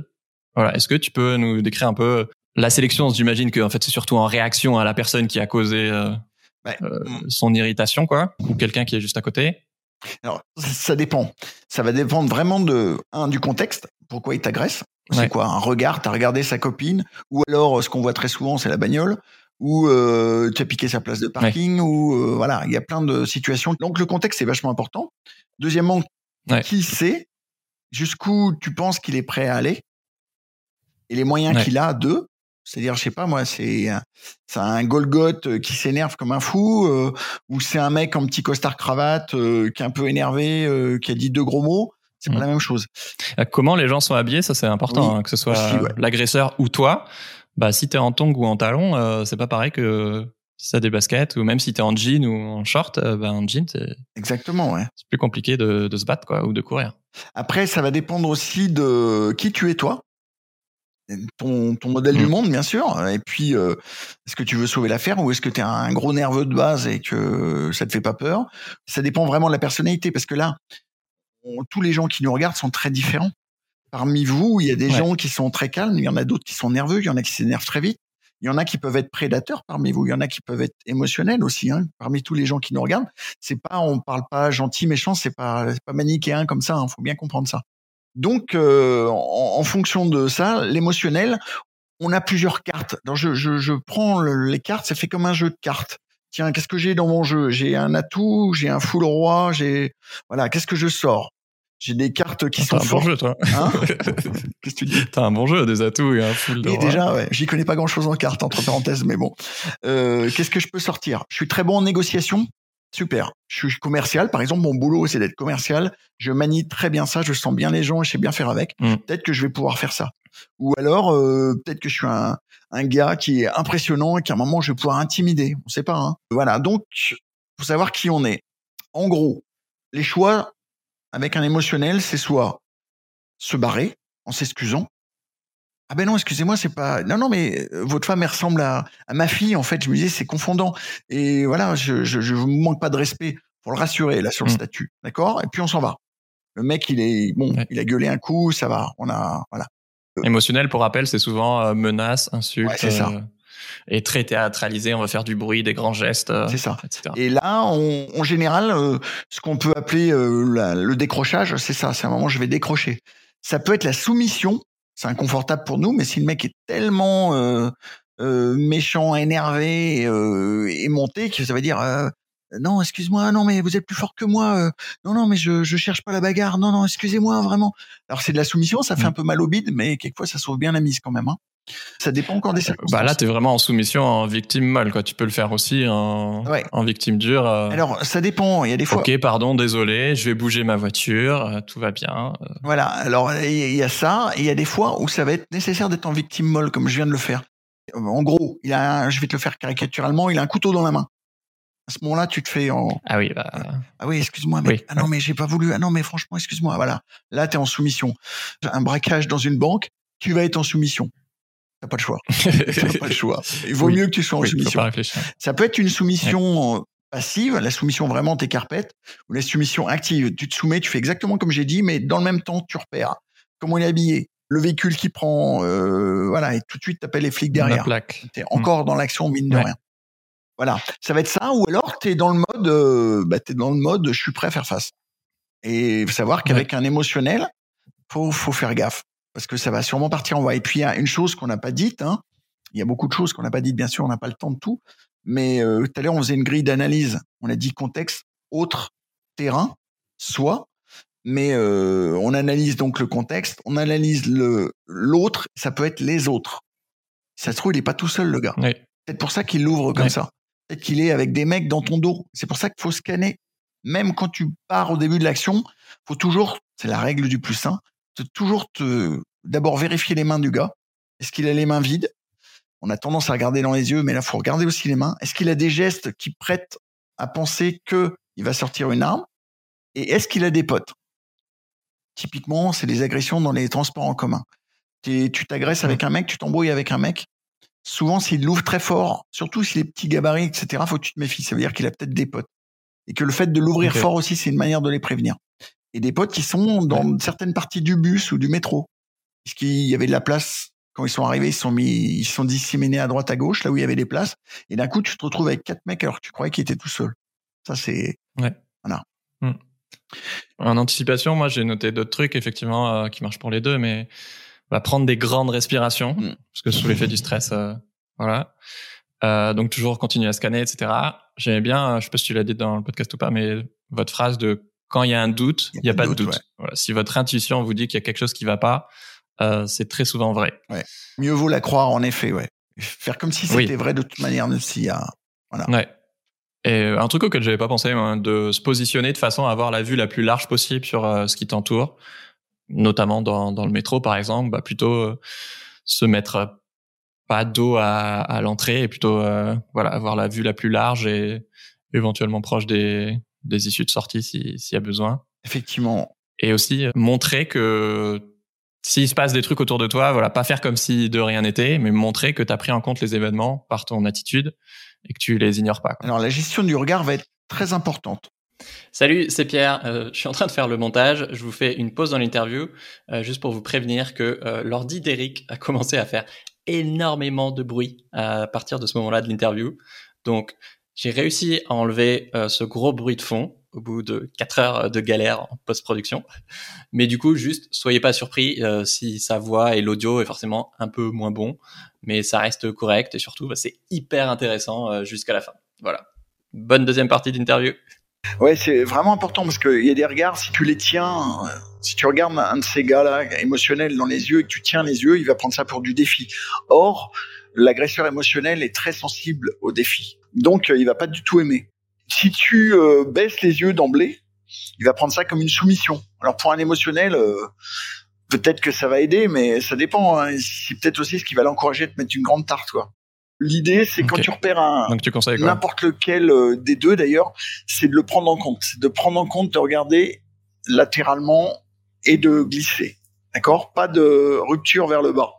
voilà, est-ce que tu peux nous décrire un peu la sélection? J'imagine que en fait c'est surtout en réaction à la personne qui a causé Ouais. euh, son irritation, quoi, ou quelqu'un qui est juste à côté. Alors, ça dépend. Ça va dépendre vraiment de un du contexte. Pourquoi il t'agresse C'est Ouais. quoi Un regard? T'as regardé sa copine? Ou alors, ce qu'on voit très souvent, c'est la bagnole Ou euh, tu as piqué sa place de parking Ou euh, voilà, il y a plein de situations. Donc, le contexte est vachement important. Deuxièmement, Ouais. qui sait jusqu'où tu penses qu'il est prêt à aller? Et les moyens Ouais. qu'il a de. C'est-à-dire, je sais pas moi, c'est un, c'est un Golgoth euh, qui s'énerve comme un fou, euh, ou c'est un mec en petit costard cravate euh, qui est un peu énervé, euh, qui a dit deux gros mots. C'est Mhm. pas la même chose. Comment les gens sont habillés, ça c'est important, Oui, hein, que ce soit ouais. l'agresseur ou toi. Bah si t'es en tongs ou en talon, euh, c'est pas pareil que si t'as des baskets ou même si t'es en jean ou en short, bah, en jean c'est Exactement, ouais. c'est plus compliqué de, de se battre quoi ou de courir. Après, ça va dépendre aussi de qui tu es toi, ton, ton modèle du Mhm. monde, bien sûr. Et puis, euh, est-ce que tu veux sauver l'affaire ou est-ce que tu es un gros nerveux de base et que ça te fait pas peur? Ça dépend vraiment de la personnalité parce que là, on- tous les gens qui nous regardent sont très différents. Parmi vous, il y a des Ouais. gens qui sont très calmes, il y en a d'autres qui sont nerveux, il y en a qui s'énervent très vite. Il y en a qui peuvent être prédateurs parmi vous, il y en a qui peuvent être émotionnels aussi. Hein. Parmi tous les gens qui nous regardent, c'est pas, on parle pas gentil, méchant, c'est pas, pas manichéen comme ça. Il faut bien comprendre ça. Donc, euh, en, en fonction de ça, l'émotionnel, on a plusieurs cartes. Alors, je, je, je prends le- les cartes, ça fait comme un jeu de cartes. Tiens, qu'est-ce que j'ai dans mon jeu? J'ai un atout, j'ai un full roi, j'ai voilà, qu'est-ce que je sors? J'ai des cartes qui T'as sont un bon fortes. jeu toi. Hein? Qu'est-ce que tu dis? T'as un bon jeu, des atouts et un full de roi. déjà, ouais. J'y connais pas grand chose en cartes, entre parenthèses, mais bon. Euh, Qu'est-ce que je peux sortir? Je suis très bon en négociation. Super. Je suis commercial, par exemple, mon boulot, c'est d'être commercial. Je manie très bien ça, je sens bien les gens, je sais bien faire avec. Mm. Peut-être que je vais pouvoir faire ça. Ou alors, euh, peut-être que je suis un, un gars qui est impressionnant et qu'à un moment, je vais pouvoir intimider. On sait pas. Hein. Voilà. Donc, faut savoir qui on est. En gros, les choix avec un émotionnel, c'est soit se barrer en s'excusant. Ah ben non, excusez-moi, c'est pas. Non, non, mais euh, votre femme, elle ressemble à, à ma fille. En fait, je me disais, c'est confondant. Et voilà, je, je, je vous manque pas de respect pour le rassurer là sur le Mm. statut, d'accord? Et puis on s'en va. Le mec, il est bon, Ouais. il a gueulé un coup, ça va. On a voilà. Émotionnel, pour rappel, c'est souvent euh, menace, insulte. Ouais, c'est ça. euh, et très théâtralisé, on va faire du bruit, des grands gestes, euh, C'est ça. etc. Et là, on, en général, euh, ce qu'on peut appeler euh, la- le décrochage, c'est ça. C'est un moment où je vais décrocher. Ça peut être la soumission. C'est inconfortable pour nous, mais si le mec est tellement euh, euh, méchant, énervé euh, et monté, que ça veut dire euh, non, excuse-moi, non, mais vous êtes plus fort que moi. euh, non, non, mais je je cherche pas la bagarre. Non, non, excusez-moi, vraiment. Alors c'est de la soumission, ça fait Mm. un peu mal au bide, mais quelquefois ça sauve bien la mise quand même. Hein. Ça dépend encore des circonstances. Bah là, t'es vraiment en soumission en victime molle, quoi. Tu peux le faire aussi en, Ouais. en victime dure. euh, Alors ça dépend. Il y a des fois. ok, pardon, désolé, je vais bouger ma voiture, euh, tout va bien. euh, Voilà, alors il y il y a ça, et il y a des fois où ça va être nécessaire d'être en victime molle, comme je viens de le faire. En gros, il a un- je vais te le faire caricaturalement, il a un couteau dans la main. À ce moment-là, tu te fais en Ah oui, bah, ah oui, excuse-moi, mais Oui. ah non, mais j'ai pas voulu. Ah non, mais franchement, excuse-moi. Voilà, là, tu es en soumission. Un braquage dans une banque, tu vas être en soumission. T'as pas le choix. T'as pas le choix. Il vaut Oui. mieux que tu sois en oui, soumission. Ça peut être une soumission passive, la soumission vraiment tes carpettes, ou la soumission active. Tu te soumets, tu fais exactement comme j'ai dit, mais dans le même temps, tu repères comment il est habillé, le véhicule qui prend, euh, voilà, et tout de suite, t'appelles les flics La derrière. plaque. T'es encore dans l'action, mine de Ouais. rien. Voilà, ça va être ça, ou alors t'es dans le mode, euh, bah, t'es dans le mode, je suis prêt à faire face. Et faut savoir qu'avec un émotionnel, faut, faut faire gaffe, parce que ça va sûrement partir en voie. Et puis il y a une chose qu'on n'a pas dite, hein. Il y a beaucoup de choses qu'on n'a pas dites, bien sûr, on n'a pas le temps de tout. Mais euh, tout à l'heure, on faisait une grille d'analyse. On a dit contexte, autre, terrain, soi. Mais euh, on analyse donc le contexte, on analyse le l'autre. Ça peut être les autres. Si ça se trouve, il est pas tout seul, le gars. Oui. Peut-être pour ça qu'il l'ouvre comme Ouais. ça. Peut-être qu'il est avec des mecs dans ton dos. C'est pour ça qu'il faut scanner. Même quand tu pars au début de l'action, faut toujours, c'est la règle du plus sain, toujours te, d'abord vérifier les mains du gars. Est-ce qu'il a les mains vides? On a tendance à regarder dans les yeux, mais là, faut regarder aussi les mains. Est-ce qu'il a des gestes qui prêtent à penser que il va sortir une arme? Et est-ce qu'il a des potes? Typiquement, c'est des agressions dans les transports en commun. T'es- Tu t'agresses avec un mec, tu t'embrouilles avec un mec. Souvent, s'il l'ouvre très fort, surtout s'il est petit gabarit, etc., faut que tu te méfies. Ça veut dire qu'il a peut-être des potes. Et que le fait de l'ouvrir fort aussi, c'est une manière de les prévenir. Et des potes qui sont dans certaines parties du bus ou du métro. Puisqu'il y avait de la place. Quand ils sont arrivés, ils sont mis, ils sont disséminés à droite, à gauche, là où il y avait des places. Et d'un coup, tu te retrouves avec quatre mecs alors que tu croyais qu'ils étaient tout seuls. Ça, c'est, En anticipation, moi, j'ai noté d'autres trucs, effectivement, euh, qui marchent pour les deux, mais bah, prendre des grandes respirations, Mm. parce que sous l'effet du stress, euh, voilà. Euh, donc toujours continuer à scanner, etc. J'aimais bien, je sais pas si tu l'as dit dans le podcast ou pas, mais votre phrase de quand il y a un doute, il n'y a, pas de doute. ouais. Voilà. Si votre intuition vous dit qu'il y a quelque chose qui va pas, euh, c'est très souvent vrai. mieux vaut la croire, en effet, ouais. Faire comme si Oui. c'était vrai de toute manière, même s'il y a, Ouais. Et euh, un truc auquel j'avais pas pensé, de se positionner de façon à avoir la vue la plus large possible sur euh, ce qui t'entoure, notamment dans, dans le métro par exemple, bah plutôt euh, se mettre pas dos à, à l'entrée et plutôt voilà avoir la vue la plus large et éventuellement proche des, des issues de sortie si- s'il y a besoin. effectivement, Et aussi euh, montrer que s'il se passe des trucs autour de toi, voilà, pas faire comme si de rien n'était, mais montrer que tu as pris en compte les événements par ton attitude et que tu les ignores pas. quoi. Alors la gestion du regard va être très importante. Salut, c'est Pierre. Euh, je suis en train de faire le montage. Je vous fais une pause dans l'interview euh, juste pour vous prévenir que euh, l'ordi d'Eric a commencé à faire énormément de bruit à partir de ce moment-là de l'interview. Donc, j'ai réussi à enlever euh, ce gros bruit de fond au bout de 4 heures de galère en post-production. Mais du coup, juste, soyez pas surpris euh, si sa voix et l'audio est forcément un peu moins bon, mais ça reste correct et surtout, bah, c'est hyper intéressant euh, jusqu'à la fin. Voilà. Bonne deuxième partie d'interview. Ouais, c'est vraiment important parce qu'il y a des regards, si tu les tiens, euh, si tu regardes un de ces gars-là émotionnels dans les yeux et que tu tiens les yeux, il va prendre ça pour du défi. Or, l'agresseur émotionnel est très sensible au défi. Donc, euh, il va pas du tout aimer. Si tu euh, baisses les yeux d'emblée, il va prendre ça comme une soumission. Alors pour un émotionnel, euh, peut-être que ça va aider, mais ça dépend. Hein. C'est peut-être aussi ce qui va l'encourager à te mettre une grande tarte, quoi. L'idée, c'est quand tu repères un n'importe lequel euh, des deux d'ailleurs, c'est de le prendre en compte, c'est de prendre en compte, de regarder latéralement et de glisser. D'accord? Pas de rupture vers le bas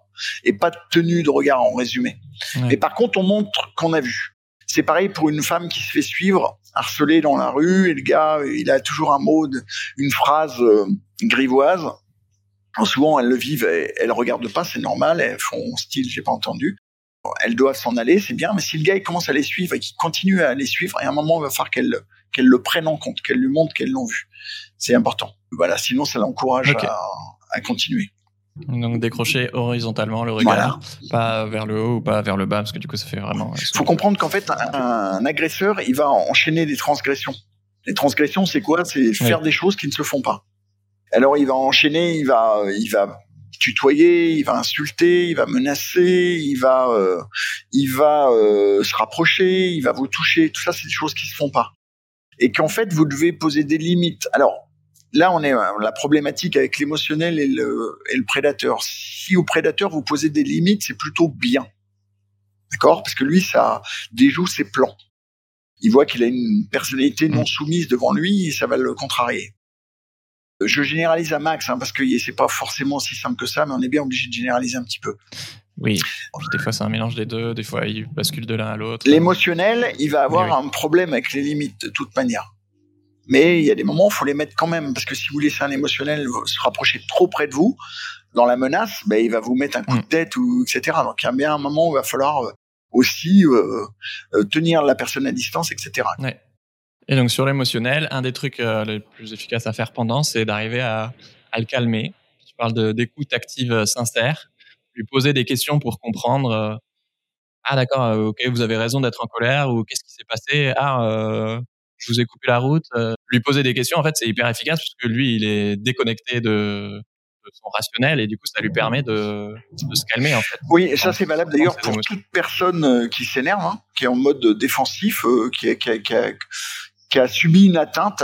et pas de tenue de regard en résumé. Mais par contre, on montre qu'on a vu. C'est pareil pour une femme qui se fait suivre, harcelée dans la rue, et le gars, il a toujours un mot, une phrase euh, grivoise. souvent, elles le vivent, elles, elles regardent pas, c'est normal, elles font style, j'ai pas entendu. Elles doivent s'en aller, c'est bien, mais si le gars il commence à les suivre et qu'il continue à les suivre, et à un moment, il va falloir qu'elles qu'elle le prennent en compte, qu'elles lui montrent qu'elles l'ont vu. C'est important. Voilà, sinon ça l'encourage à, à continuer. Donc décrocher horizontalement le regard, pas vers le haut ou pas vers le bas, parce que du coup ça fait vraiment. Il faut comprendre qu'en fait un, agresseur, il va enchaîner des transgressions. Les transgressions, c'est quoi? C'est faire des choses qui ne se font pas. Alors il va enchaîner, il va, il va tutoyer, il va insulter, il va menacer, il va, euh, il va euh, se rapprocher, il va vous toucher. Tout ça, c'est des choses qui se font pas. Et qu'en fait, vous devez poser des limites. Alors, là, on est euh, la problématique avec l'émotionnel et le, et le prédateur. Si au prédateur vous posez des limites, c'est plutôt bien, d'accord? Parce que lui, ça déjoue ses plans. Il voit qu'il a une personnalité non mm. soumise devant lui, et ça va le contrarier. Je généralise à max, hein, parce que c'est pas forcément si simple que ça, mais on est bien obligé de généraliser un petit peu. Oui, des fois c'est un mélange des deux, des fois il bascule de l'un à l'autre. L'émotionnel, il va avoir un problème avec les limites de toute manière. Mais il y a des moments où il faut les mettre quand même, parce que si vous laissez un émotionnel se rapprocher trop près de vous, dans la menace, ben, il va vous mettre un coup de mm. tête, ou etc. Donc il y a bien un moment où il va falloir euh, aussi euh, euh, tenir la personne à distance, etc. Ouais. Et donc sur l'émotionnel, un des trucs les plus efficaces à faire pendant, c'est d'arriver à, à, le calmer. Tu parles d'écoute active sincère, lui poser des questions pour comprendre. ah d'accord, ok, vous avez raison d'être en colère, ou qu'est-ce qui s'est passé? Ah, je vous ai coupé la route. Euh, lui poser des questions, en fait, c'est hyper efficace parce que lui, il est déconnecté de, son rationnel et du coup, ça lui permet de, de se calmer, en fait. Oui, et ça, c'est valable d'ailleurs pour toute personne euh, qui s'énerve, hein, qui est en mode défensif, euh, qui, a, qui, a, qui, a, qui, a, subi une atteinte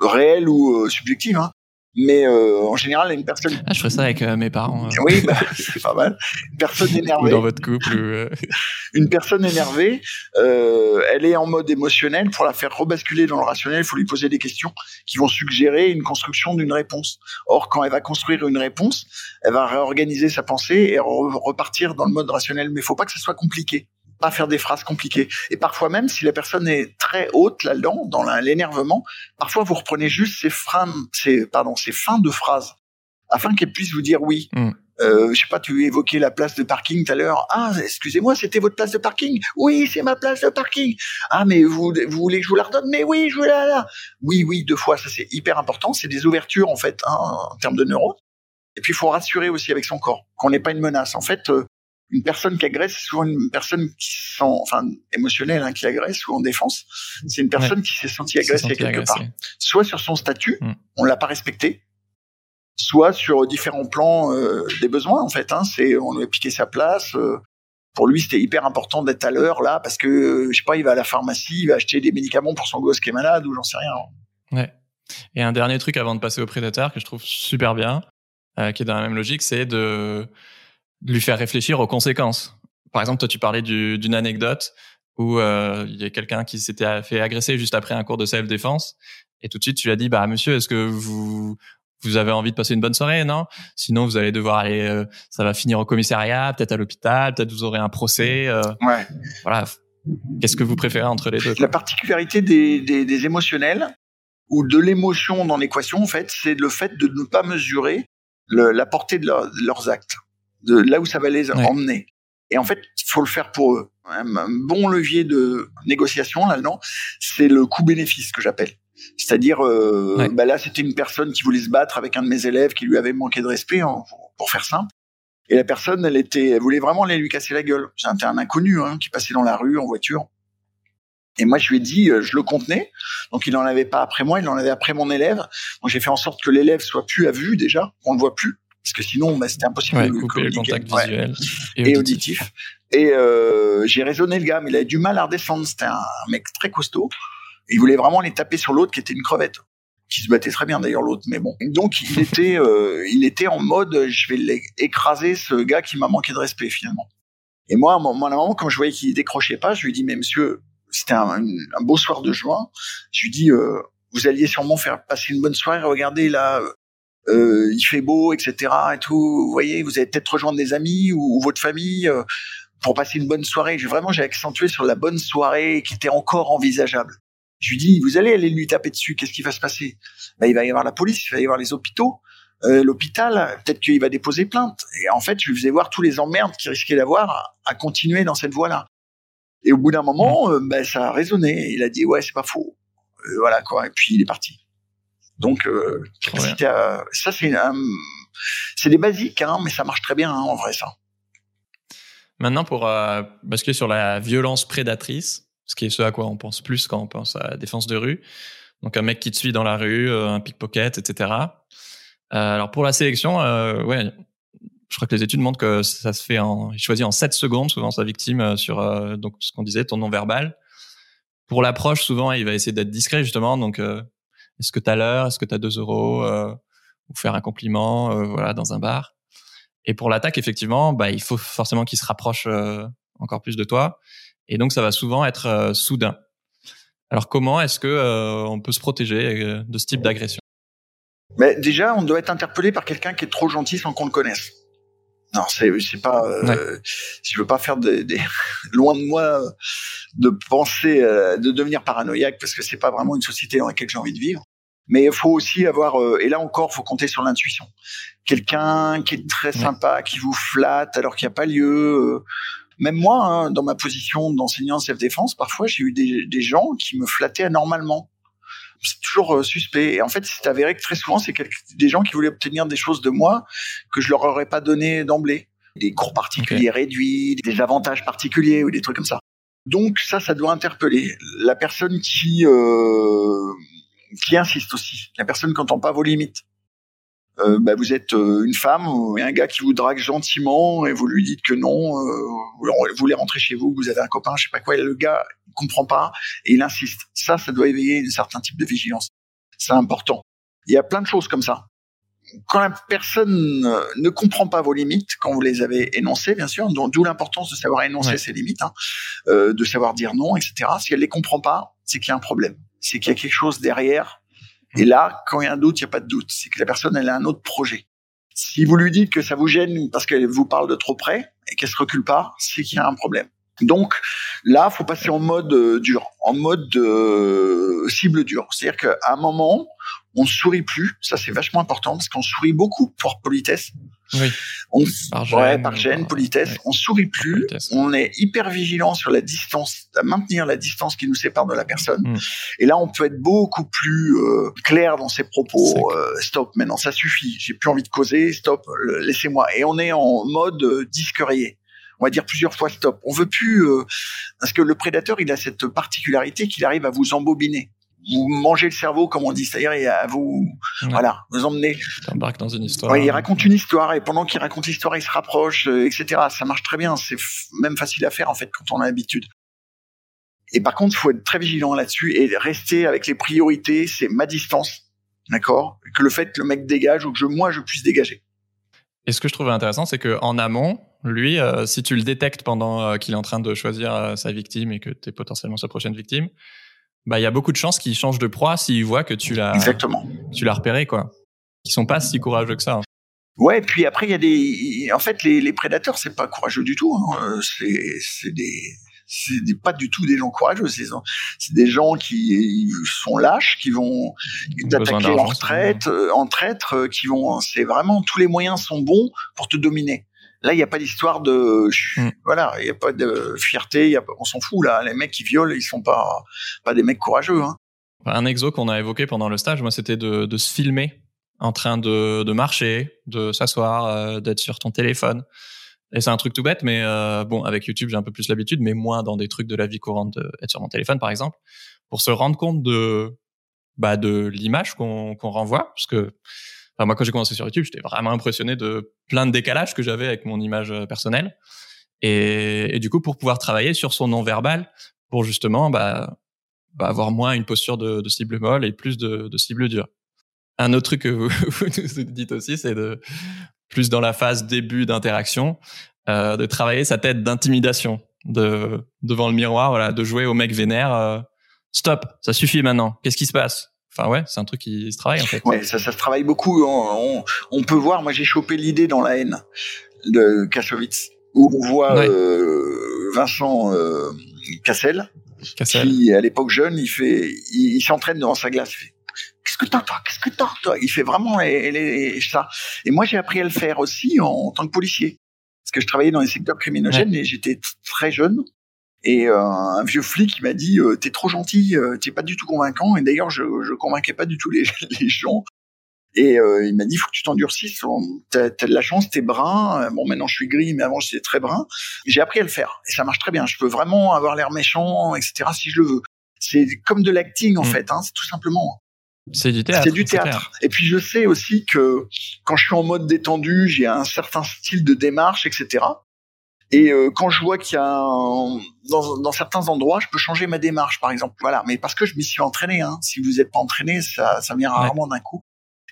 réelle ou subjective. Hein mais euh, en général une personne ah, je ferais ça avec euh, mes parents euh. oui bah, c'est pas mal. Une personne énervée. ou dans votre couple une personne énervée euh, elle est en mode émotionnel. Pour la faire rebasculer dans le rationnel il faut lui poser des questions qui vont suggérer une construction d'une réponse. Or quand elle va construire une réponse elle va réorganiser sa pensée et repartir dans le mode rationnel. Mais il faut pas que ça soit compliqué pas faire des phrases compliquées. Et parfois même, si la personne est très haute là-dedans, dans l'énervement, parfois vous reprenez juste ces fins, ces, pardon, ces fins de phrases, afin qu'elle puisse vous dire oui. Mm. Euh, je sais pas, tu évoquais la place de parking tout à l'heure. Ah, excusez-moi, c'était votre place de parking Oui, c'est ma place de parking. Ah, mais vous, vous voulez que je vous la redonne? Mais oui, je vous la là. Oui, oui, deux fois, ça c'est hyper important. C'est des ouvertures en fait hein, en termes de neurones. Et puis il faut rassurer aussi avec son corps qu'on n'est pas une menace. En fait, euh, une personne qui agresse, c'est souvent une personne qui sent, enfin, émotionnelle, hein, qui agresse ou en défense. C'est une personne qui s'est sentie agressée quelque part. Soit sur son statut, mm. on l'a pas respecté, soit sur différents plans euh, des besoins, en fait. Hein, c'est, on lui a piqué sa place. Euh, pour lui, c'était hyper important d'être à l'heure là, parce que, je sais pas, il va à la pharmacie, il va acheter des médicaments pour son gosse qui est malade ou j'en sais rien. Ouais. Et un dernier truc avant de passer au prédateur que je trouve super bien, euh, qui est dans la même logique, c'est de lui faire réfléchir aux conséquences. Par exemple, toi, tu parlais d'une anecdote où euh, il y a quelqu'un qui s'était fait agresser juste après un cours de self-défense, et tout de suite, tu lui as dit, bah monsieur, est-ce que vous vous avez envie de passer une bonne soirée, non? Sinon, vous allez devoir aller, euh, ça va finir au commissariat, peut-être à l'hôpital, peut-être vous aurez un procès. Euh, ouais. Voilà. Qu'est-ce que vous préférez entre les deux La particularité des, des, des émotionnels ou de l'émotion dans l'équation, en fait, c'est le fait de ne pas mesurer le, la portée de leurs actes de là où ça va les emmener. Et en fait, il faut le faire pour eux. Un bon levier de négociation là-dedans, c'est le coût-bénéfice que j'appelle. C'est-à-dire, euh, bah là, c'était une personne qui voulait se battre avec un de mes élèves qui lui avait manqué de respect, hein, pour, faire simple. Et la personne, elle était, elle voulait vraiment aller lui casser la gueule. C'était un inconnu hein, qui passait dans la rue en voiture. Et moi, je lui ai dit, euh, je le contenais. Donc, il n'en avait pas après moi, il en avait après mon élève. Donc, j'ai fait en sorte que l'élève soit plus à vue déjà, qu'on le voit plus parce que sinon bah, c'était impossible de couper le contact visuel et, auditif. Et euh, j'ai raisonné le gars, mais il avait du mal à redescendre. C'était un mec très costaud. Il voulait vraiment les taper sur l'autre qui était une crevette qui se battait très bien d'ailleurs l'autre, mais bon. Donc il était, euh, il était en mode, je vais écraser ce gars qui m'a manqué de respect finalement. Et moi, à un moment, quand je voyais qu'il décrochait pas, je lui dis, mais monsieur, c'était un, beau soir de juin. Je lui dis, euh, vous alliez sûrement faire passer une bonne soirée. Regardez là, euh, il fait beau, etc. Et tout. Vous voyez, vous allez peut-être rejoindre des amis ou, votre famille euh, pour passer une bonne soirée. J'ai vraiment, j'ai accentué sur la bonne soirée qui était encore envisageable. Je lui dis, vous allez aller lui taper dessus, qu'est-ce qui va se passer? Ben, Il va y avoir la police, il va y avoir les hôpitaux, euh, l'hôpital, peut-être qu'il va déposer plainte. Et en fait, je lui faisais voir tous les emmerdes qu'il risquait d'avoir à, continuer dans cette voie-là. Et au bout d'un moment, euh, ben, ça a résonné. Il a dit, ouais, c'est pas faux. Euh, voilà quoi. Et puis il est parti. Donc ça, c'est des basiques, hein, mais ça marche très bien hein, en vrai ça. Maintenant, pour basculer sur la violence prédatrice, ce qui est ce à quoi on pense plus quand on pense à la défense de rue. Donc un mec qui te suit dans la rue, euh, un pickpocket, etc. Euh, alors pour la sélection, euh, ouais, je crois que les études montrent que ça se fait en, il choisit en 7 secondes souvent sa victime euh, sur euh, donc ce qu'on disait, ton nom verbal. Pour l'approche, souvent il va essayer d'être discret justement. Donc est-ce que t'as l'heure, est-ce que t'as 2 euros, ou faire un compliment, voilà, dans un bar? Et pour l'attaque, effectivement, bah il faut forcément qu'il se rapproche encore plus de toi. Et donc, ça va souvent être euh, soudain. Alors, comment est-ce que euh, on peut se protéger euh, de ce type d'agression? Mais déjà, on doit être interpellé par quelqu'un qui est trop gentil sans qu'on le connaisse. Non, c'est pas. Euh, Je veux pas faire des, des loin de moi de penser de devenir paranoïaque parce que c'est pas vraiment une société dans laquelle j'ai envie de vivre. Mais il faut aussi avoir et là encore, faut compter sur l'intuition. Quelqu'un qui est très sympa, qui vous flatte alors qu'il n'y a pas lieu même moi, hein, dans ma position d'enseignant self-défense, parfois j'ai eu des, gens qui me flattaient anormalement. C'est toujours euh, suspect. Et en fait, c'est avéré que très souvent, c'est des gens qui voulaient obtenir des choses de moi que je leur aurais pas donné d'emblée. Des cours particuliers réduits, des avantages particuliers ou des trucs comme ça. Donc ça, ça doit interpeller la personne qui euh, qui insiste aussi. La personne qui n'entend pas vos limites. Euh, bah, vous êtes euh, une femme et un gars qui vous drague gentiment et vous lui dites que non, euh, vous voulez rentrer chez vous, vous avez un copain, je sais pas quoi, et le gars il comprend pas et il insiste. Ça, ça doit éveiller un certain type de vigilance. C'est important. Il y a plein de choses comme ça. Quand la personne ne comprend pas vos limites, quand vous les avez énoncées, bien sûr, d'où l'importance de savoir énoncer ses limites, hein, de savoir dire non, etc. Si elle les comprend pas, c'est qu'il y a un problème, c'est qu'il y a quelque chose derrière et là, quand il y a un doute, il n'y a pas de doute. C'est que la personne, elle a un autre projet. Si vous lui dites que ça vous gêne parce qu'elle vous parle de trop près et qu'elle se recule pas, c'est qu'il y a un problème. Donc là, faut passer en mode euh, dur, en mode euh, cible dure. C'est-à-dire qu'à un moment, on sourit plus. Ça, c'est vachement important parce qu'on sourit beaucoup pour politesse. Oui. On, par gêne, ouais, par gêne politesse. On sourit plus. On est hyper vigilant sur la distance, à maintenir la distance qui nous sépare de la personne. Hmm. Et là, on peut être beaucoup plus euh, clair dans ses propos. Euh, stop, maintenant, ça suffit. J'ai plus envie de causer. Stop, laissez-moi. Et on est en mode euh, disque rayé on va dire plusieurs fois stop. On veut plus euh, parce que le prédateur, il a cette particularité qu'il arrive à vous embobiner vous mangez le cerveau, comme on dit, c'est-à-dire à vous, voilà, vous emmener. T'embarques dans une histoire. il raconte une histoire et pendant qu'il raconte l'histoire, il se rapproche, euh, etc. Ça marche très bien. C'est même facile à faire en fait quand on a l'habitude. Et par contre, il faut être très vigilant là-dessus et rester avec les priorités. C'est ma distance, d'accord, que le fait que le mec dégage ou que je, moi je puisse dégager. Et ce que je trouvais intéressant, c'est que en amont, lui, euh, si tu le détectes pendant euh, qu'il est en train de choisir sa victime et que tu es potentiellement sa prochaine victime, bah il y a beaucoup de chances qu'il change de proie s'il voit que tu l'as exactement tu l'as repéré quoi. Ils sont pas si courageux que ça. Hein. Ouais, puis après il y a des en fait les, les prédateurs c'est pas courageux du tout. Hein. Euh, c'est c'est des c'est pas du tout des gens courageux. C'est des gens qui sont lâches, qui vont t'attaquer en retraite, euh, en traître, euh, qui vont. C'est vraiment tous les moyens sont bons pour te dominer. Là, il n'y a pas d'histoire de, mm. voilà, il n'y a pas de fierté, y a, on s'en fout là. Les mecs qui violent, ils sont pas, pas des mecs courageux. Hein. Un exo qu'on a évoqué pendant le stage, moi, c'était de, de se filmer en train de, de marcher, de s'asseoir, euh, d'être sur ton téléphone. Et c'est un truc tout bête, mais euh, bon, avec YouTube, j'ai un peu plus l'habitude, mais moins dans des trucs de la vie courante, d'être sur mon téléphone, par exemple, pour se rendre compte de, bah, de l'image qu'on qu'on renvoie, parce que Enfin, moi, quand j'ai commencé sur YouTube, j'étais vraiment impressionné de plein de décalages que j'avais avec mon image euh, personnelle. Et, du coup, pour pouvoir travailler sur son non-verbal, pour justement bah, bah, avoir moins une posture de, cible molle et plus de, cible dure. Un autre truc que vous, vous nous dites aussi, c'est de plus dans la phase début d'interaction, euh, de travailler sa tête d'intimidation, de devant le miroir, voilà, de jouer au mec vénère. Euh, Stop, ça suffit maintenant. Qu'est-ce qui se passe? Enfin ouais, c'est un truc qui se travaille en fait. Ouais, ça, ça se travaille beaucoup. On, on, on peut voir. Moi, j'ai chopé l'idée dans la haine de Kassovitz, où on voit Ouais. euh, Vincent euh, Cassel, Cassel. qui à l'époque jeune, il fait, il, il s'entraîne devant sa glace. Qu'est-ce que t'as toi? Qu'est-ce que t'as toi? Il fait vraiment les, les- ça. Et moi, j'ai appris à le faire aussi en, en tant que policier, parce que je travaillais dans les secteurs criminogènes et j'étais très jeune. Et euh, un vieux flic m'a dit euh, t'es trop gentil, euh, t'es pas du tout convaincant. Et d'ailleurs, je, je convainquais pas du tout les, les gens. Et euh, il m'a dit faut que tu t'endurcisses. T'as as de la chance, t'es brun. Bon, maintenant je suis gris, mais avant j'étais très brun. J'ai appris à le faire et ça marche très bien. Je peux vraiment avoir l'air méchant, etc. Si je le veux. C'est comme de l'acting en Mm. fait, hein, c'est tout simplement. C'est du théâtre. C'est du théâtre. Et puis je sais aussi que quand je suis en mode détendu, j'ai un certain style de démarche, etc. Et euh, quand je vois qu'il y a un- dans, dans certains endroits, je peux changer ma démarche, par exemple. Voilà, mais parce que je m'y suis entraîné. Hein. Si vous n'êtes pas entraîné, ça, ça vient Ouais. rarement d'un coup.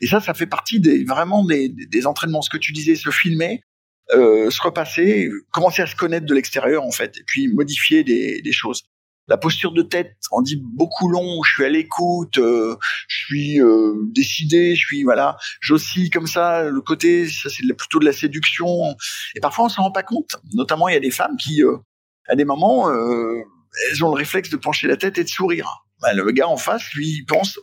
Et ça, ça fait partie des vraiment des, des, des entraînements. Ce que tu disais, se filmer, euh, se repasser, commencer à se connaître de l'extérieur en fait, et puis modifier des, des choses. La posture de tête en dit beaucoup long. Je suis à l'écoute, euh, je suis euh, décidé, je suis voilà, j'oscille comme ça. Le côté, ça c'est plutôt de la séduction. Et parfois on s'en rend pas compte. Notamment il y a des femmes qui, euh, à des moments, euh, elles ont le réflexe de pencher la tête et de sourire. Bah, le gars en face, lui, il pense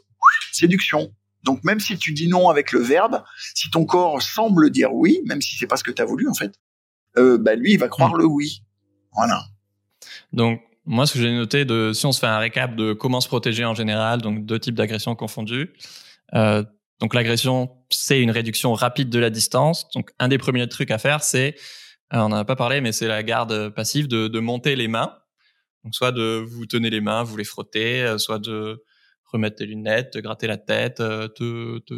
séduction. Donc même si tu dis non avec le verbe, si ton corps semble dire oui, même si c'est pas ce que tu as voulu en fait, euh, bah lui il va croire le oui. Voilà. Donc, moi, ce que j'ai noté de, si on se fait un récap de comment se protéger en général, donc deux types d'agressions confondues. Euh, donc, l'agression, c'est une réduction rapide de la distance. Donc, un des premiers trucs à faire, c'est, euh, on n'en a pas parlé, mais c'est la garde passive de, de monter les mains. Donc, soit de vous tenez les mains, vous les frottez, euh, soit de remettre tes lunettes, de gratter la tête, euh, te, te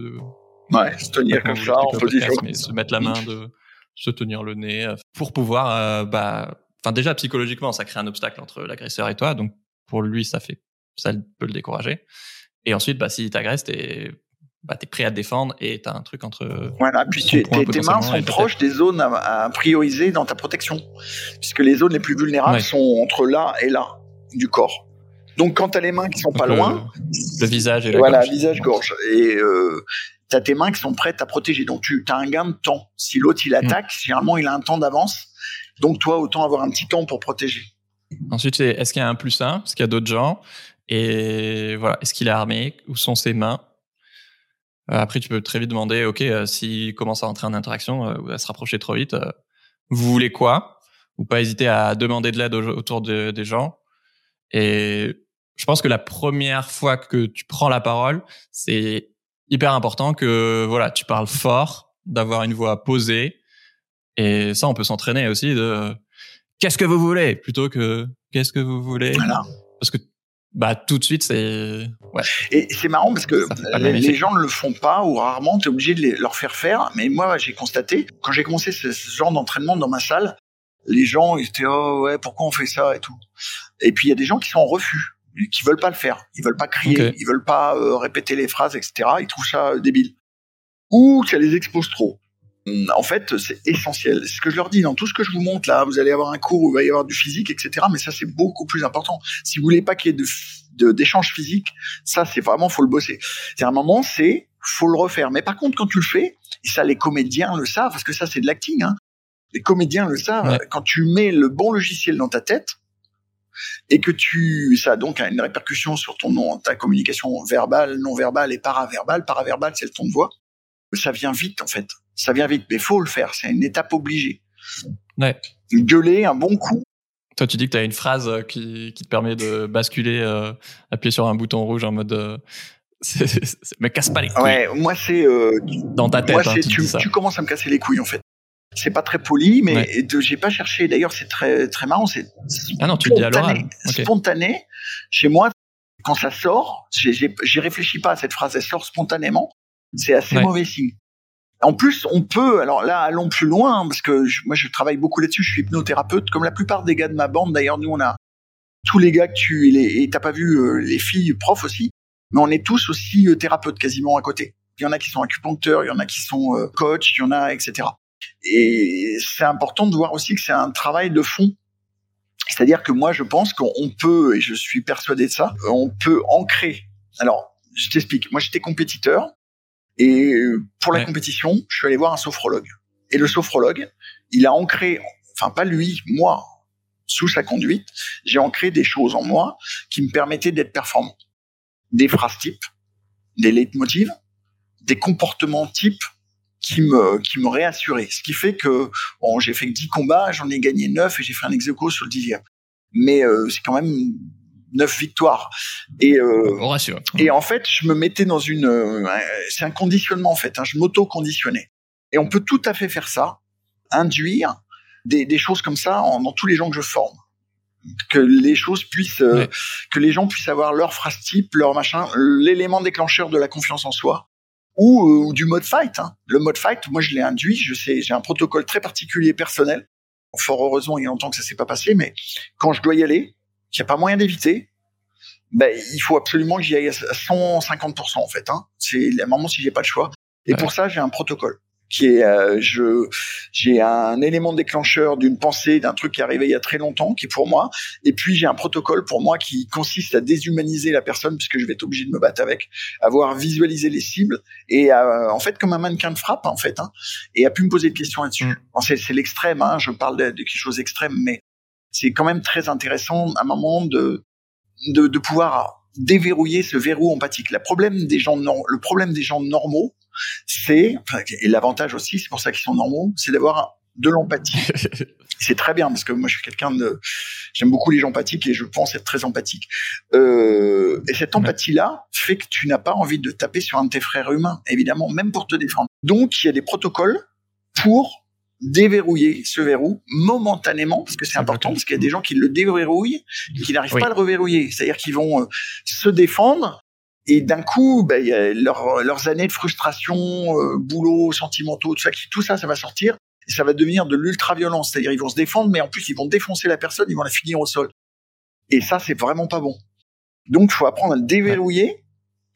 Ouais, se tenir comme ça, on peut dire. se mettre la main, de se tenir le nez, pour pouvoir, bah, enfin déjà psychologiquement, ça crée un obstacle entre l'agresseur et toi, donc pour lui, ça fait, ça peut le décourager. Et ensuite, bah, s'il t'agresse, t'es, bah, t'es prêt à te défendre et t'as un truc entre. Voilà, puis tes, tes mains sont proches des zones à, à prioriser dans ta protection, puisque les zones les plus vulnérables Ouais. sont entre là et là du corps. Donc quand tu as les mains qui sont pas loin, euh, le visage et la voilà, gorge. visage-gorge, et euh, tu as tes mains qui sont prêtes à protéger. Donc tu as un gain de temps. Si l'autre il attaque, généralement il a un temps d'avance. Donc toi, autant avoir un petit temps pour protéger. Ensuite, c'est est-ce qu'il y a un plus un? Est-ce qu'il y a d'autres gens? Et voilà, est-ce qu'il est armé? Où sont ses mains? Euh, Après, tu peux très vite demander, ok, euh, s'il commence à entrer en interaction euh, ou à se rapprocher trop vite, euh, vous voulez quoi? Ou pas hésiter à demander de l'aide au- autour de- des gens. Et je pense que la première fois que tu prends la parole, c'est hyper important que voilà, tu parles fort, d'avoir une voix posée. Et ça, on peut s'entraîner aussi de qu'est-ce que vous voulez? Plutôt que qu'est-ce que vous voulez? Voilà. Parce que bah tout de suite c'est ouais. Et c'est marrant parce que les, gens ne le font pas ou rarement, tu es obligé de les- leur faire faire. Mais moi, j'ai constaté, quand j'ai commencé ce, ce genre d'entraînement dans ma salle, les gens ils étaient oh ouais pourquoi on fait ça et tout. Et puis il y a des gens qui sont en refus, qui veulent pas le faire, ils veulent pas crier, Ok. ils veulent pas euh, répéter les phrases, etc. Ils trouvent ça euh, débile. Ou ça les expose trop. Hum, En fait, c'est essentiel. C'est ce que je leur dis dans tout ce que je vous montre là. Vous allez avoir un cours où il va y avoir du physique, etc. Mais ça, c'est beaucoup plus important. Si vous voulez pas qu'il y ait de f- de- d'échanges physiques, ça, c'est vraiment faut le bosser. C'est un moment, c'est faut le refaire. Mais par contre, quand tu le fais, et ça, les comédiens le savent, parce que ça, c'est de l'acting. Hein. Les comédiens le savent. Ouais. Quand tu mets le bon logiciel dans ta tête et que tu, ça a donc une répercussion sur ton nom, ta communication verbale, non verbale et paraverbale. Paraverbale, c'est le ton de voix. Ça vient vite, en fait. Ça vient vite, mais faut le faire. C'est une étape obligée. Ouais. Gueuler un bon coup. Toi tu dis que tu as une phrase euh, qui, qui te permet de basculer euh, appuyer sur un bouton rouge en mode euh, c'est- me casse pas les couilles Ouais, moi, c'est, euh, dans ta tête Moi, hein, tu, commences à me casser les couilles en fait. C'est pas très poli, mais Ouais. j'ai pas cherché. D'ailleurs, c'est très très marrant. C'est Ah non, tu le dis à spontané. l'oral. Ok. Spontané. Chez moi, quand ça sort, j'y réfléchis pas à cette phrase. Elle sort spontanément. C'est assez Ouais. mauvais signe. En plus, on peut. Alors là, allons plus loin parce que je- moi, je travaille beaucoup là-dessus. Je suis hypnothérapeute, comme la plupart des gars de ma bande. D'ailleurs, nous, on a tous les gars que tu et t'as pas vu euh, les filles profs aussi, mais on est tous aussi euh, thérapeutes quasiment à côté. Il y en a qui sont acupuncteurs, il y en a qui sont euh, coachs, il y en a etc. Et c'est important de voir aussi que c'est un travail de fond. C'est-à-dire que moi, je pense qu'on peut, et je suis persuadé de ça, on peut ancrer. Alors, je t'explique. Moi, j'étais compétiteur, et pour la compétition, je suis allé voir un sophrologue. Et le sophrologue, il a ancré, enfin pas lui, moi, sous sa conduite, j'ai ancré des choses en moi qui me permettaient d'être performant. Des phrases types, des leitmotivs, des comportements types qui me qui me réassuraient. Ce qui fait que bon, j'ai fait 10 combats, j'en ai gagné 9 et j'ai fait un ex sur le dixième. Mais euh, c'est quand même neuf victoires. Et euh, et en fait, je me mettais dans une euh, c'est un conditionnement en fait, hein, je m'auto-conditionnais. Et on peut tout à fait faire ça, induire des, des choses comme ça en, dans tous les gens que je forme que les choses puissent euh, que les gens puissent avoir leur phrase type leur machin l'élément déclencheur de la confiance en soi ou, euh, ou du mode fight hein. le mode fight moi je l'ai induit je sais j'ai un protocole très particulier personnel fort heureusement il y a longtemps que ça s'est pas passé mais quand je dois y aller qu'il n'y a pas moyen d'éviter. Ben il faut absolument que j'y aille à 150% en fait hein. c'est à un moment si j'ai pas le choix. Et pour ça j'ai un protocole qui est euh, je j'ai un élément déclencheur d'une pensée d'un truc qui est arrivé il y a très longtemps qui est pour moi. Et puis j'ai un protocole pour moi qui consiste à déshumaniser la personne puisque je vais être obligé de me battre avec avoir visualisé les cibles et en fait comme un mannequin de frappe en fait hein, et a pu me poser des questions là-dessus. Mm. c'est l'extrême hein, je parle de, de, quelque chose d'extrême mais c'est quand même très intéressant à un moment de de, de pouvoir déverrouiller ce verrou empathique. Le problème des gens, le problème des gens normaux, c'est, et l'avantage aussi, c'est pour ça qu'ils sont normaux, c'est d'avoir de l'empathie. c'est très bien parce que moi je suis quelqu'un de, j'aime beaucoup les gens empathiques et je pense être très empathique. Euh, et cette empathie-là fait que tu n'as pas envie de taper sur un de tes frères humains, évidemment, même pour te défendre. Donc il y a des protocoles pour déverrouiller ce verrou momentanément, parce que c'est important, parce qu'il y a des gens qui le déverrouillent et qui n'arrivent pas à le reverrouiller. C'est-à-dire qu'ils vont euh, se défendre et d'un coup, ben, y a leurs années de frustration, euh, boulot, sentimentaux, tout ça, tout ça, ça va sortir et ça va devenir de l'ultra-violence. C'est-à-dire ils vont se défendre, mais en plus ils vont défoncer la personne, ils vont la finir au sol. Et ça, c'est vraiment pas bon. Donc, il faut apprendre à le déverrouiller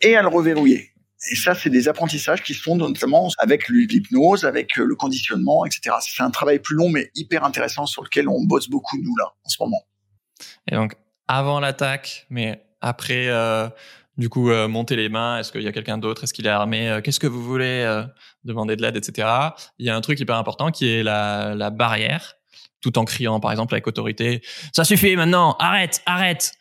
et à le reverrouiller. Et ça, c'est des apprentissages qui se font notamment avec l'hypnose, avec euh, le conditionnement, etc. C'est un travail plus long, mais hyper intéressant sur lequel on bosse beaucoup, nous, là, en ce moment. Et donc, avant l'attaque, mais après, euh, du coup, euh, monter les mains, est-ce qu'il y a quelqu'un d'autre? Est-ce qu'il est armé? Euh, Qu'est-ce que vous voulez euh, Demander de l'aide, etc. Il y a un truc hyper important qui est la, la barrière, tout en criant, par exemple, avec autorité, ça suffit maintenant, arrête, arrête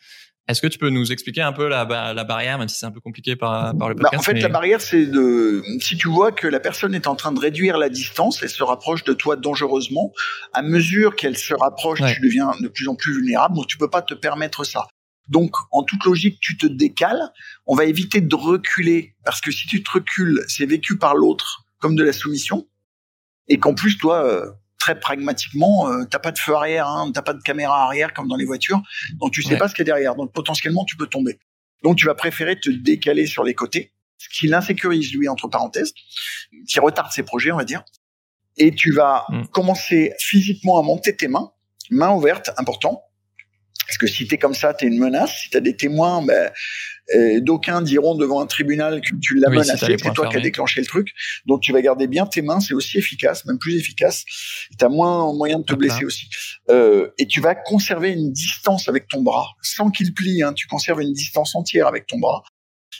est-ce que tu peux nous expliquer un peu la, la barrière, même si c'est un peu compliqué par, par le podcast bah, En fait, la barrière, c'est de si tu vois que la personne est en train de réduire la distance, elle se rapproche de toi dangereusement. À mesure qu'elle se rapproche, tu deviens de plus en plus vulnérable. Donc, tu peux pas te permettre ça. Donc, en toute logique, tu te décales. On va éviter de reculer parce que si tu te recules, c'est vécu par l'autre comme de la soumission, et qu'en plus, toi, euh, très pragmatiquement, euh, t'as pas de feu arrière, hein, t'as pas de caméra arrière comme dans les voitures, donc tu sais pas ce qu'il y a derrière. Donc potentiellement, tu peux tomber. Donc tu vas préférer te décaler sur les côtés, ce qui l'insécurise lui entre parenthèses, qui retarde ses projets, on va dire. Et tu vas mm. commencer physiquement à monter tes mains, mains ouvertes, important, parce que si t'es comme ça, t'es une menace. Si t'as des témoins, ben, euh, d'aucuns diront devant un tribunal que tu l'as menacé, c'est toi qui as déclenché le truc. Donc tu vas garder bien tes mains, c'est aussi efficace, même plus efficace. T'as moins moyen de te blesser aussi. Euh, et tu vas conserver une distance avec ton bras, sans qu'il plie. Hein, tu conserves une distance entière avec ton bras.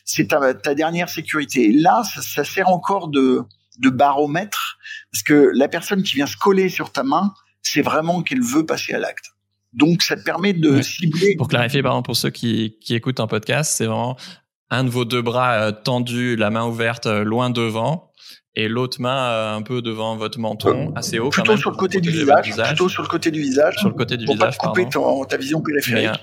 C'est ta, ta, dernière sécurité. Et là, ça, ça sert encore de, de baromètre, parce que la personne qui vient se coller sur ta main, c'est vraiment qu'elle veut passer à l'acte. Donc, ça te permet de cibler. Pour clarifier, par exemple, pour ceux qui, qui écoutent un podcast, c'est vraiment un de vos deux bras euh, tendu, la main ouverte, euh, loin devant, et l'autre main euh, un peu devant votre menton, assez haut. Plutôt sur le côté du visage, Plutôt sur le côté du visage. Sur le côté du pour visage. Pas couper ta vision périphérique.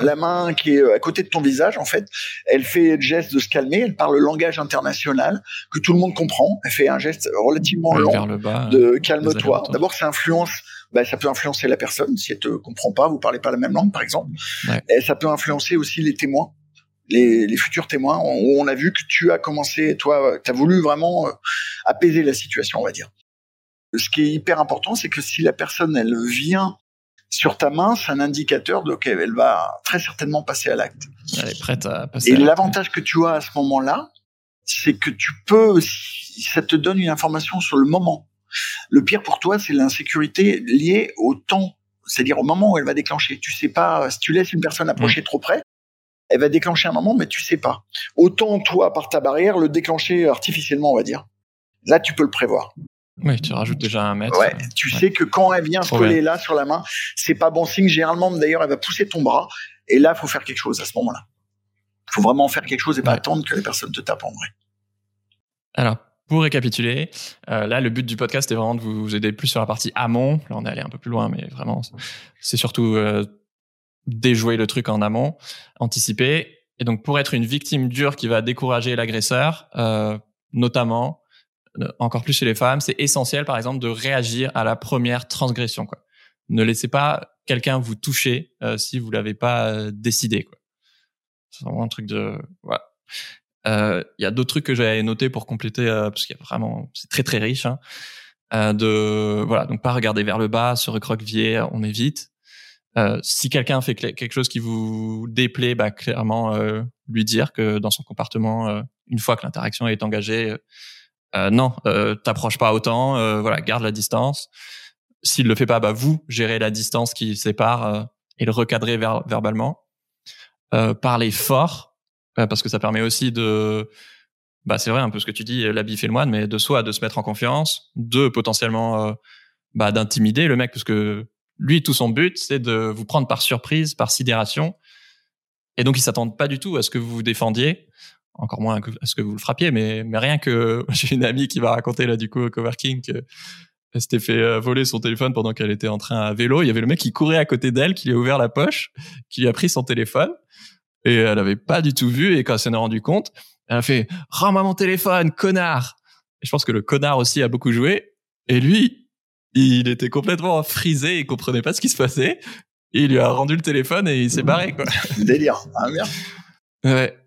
La main qui est à côté de ton visage, en fait, elle fait le geste de se calmer. Elle parle le langage international que tout le monde comprend. Elle fait un geste relativement lent de calme-toi. D'abord, ça influence bah, ça peut influencer la personne si elle te comprend pas, vous parlez pas la même langue par exemple. Et ça peut influencer aussi les témoins, les, les futurs témoins. Où on a vu que tu as commencé, toi, tu as voulu vraiment euh, apaiser la situation, on va dire. Ce qui est hyper important, c'est que si la personne elle vient sur ta main, c'est un indicateur de qu'elle va très certainement passer à l'acte. Elle est prête à passer. Et l'avantage que tu as à ce moment-là, c'est que tu peux, ça te donne une information sur le moment. Le pire pour toi, c'est l'insécurité liée au temps, c'est-à-dire au moment où elle va déclencher. Tu sais pas, si tu laisses une personne approcher mm. trop près, elle va déclencher un moment, mais tu sais pas. Autant toi, par ta barrière, le déclencher artificiellement, on va dire. Là, tu peux le prévoir. Oui, tu rajoutes déjà un mètre. Ouais, tu sais que quand elle vient se coller là sur la main, c'est pas bon signe. Généralement, d'ailleurs, elle va pousser ton bras. Et là, faut faire quelque chose à ce moment-là. Faut vraiment faire quelque chose et pas attendre que les personnes te tapent en vrai. Alors, pour récapituler, euh, là, le but du podcast est vraiment de vous aider plus sur la partie amont. Là, on est allé un peu plus loin, mais vraiment, c'est surtout euh, déjouer le truc en amont, anticiper. Et donc, pour être une victime dure qui va décourager l'agresseur, euh, notamment, encore plus chez les femmes, c'est essentiel, par exemple, de réagir à la première transgression. Quoi. Ne laissez pas quelqu'un vous toucher si vous l'avez pas décidé. C'est vraiment un truc de. Voilà. Il y a d'autres trucs que j'avais notés pour compléter parce qu'il y a vraiment, c'est très très riche. Hein, de voilà, donc pas regarder vers le bas, se recroqueviller, on évite. si quelqu'un fait quelque chose qui vous déplaît, bah clairement lui dire que dans son comportement, une fois que l'interaction est engagée, euh, non, euh, t'approches pas autant, euh, voilà, garde la distance. S'il le fait pas, bah vous gérez la distance qui sépare euh, et le recadrer verbalement. Euh, parler fort parce que ça permet aussi de, bah c'est vrai un peu ce que tu dis, l'habit fait le moine, mais de soi de se mettre en confiance, de potentiellement bah d'intimider le mec parce que lui tout son but c'est de vous prendre par surprise, par sidération. Et donc, ils s'attendent pas du tout à ce que vous vous défendiez encore moins à ce que vous le frappiez, mais, mais rien que j'ai une amie qui va raconter là du coup au coworking que elle s'était fait euh, voler son téléphone pendant qu'elle était en train à vélo. Il y avait le mec qui courait à côté d'elle, qui lui a ouvert la poche, qui lui a pris son téléphone et elle avait pas du tout vu. Et quand elle s'en est rendu compte, elle a fait rends-moi mon téléphone, connard. Et je pense que le connard aussi a beaucoup joué. Et lui, il était complètement frisé, il comprenait pas ce qui se passait. Et il lui a rendu le téléphone et il s'est barré quoi. Délire, ah merde. Ouais.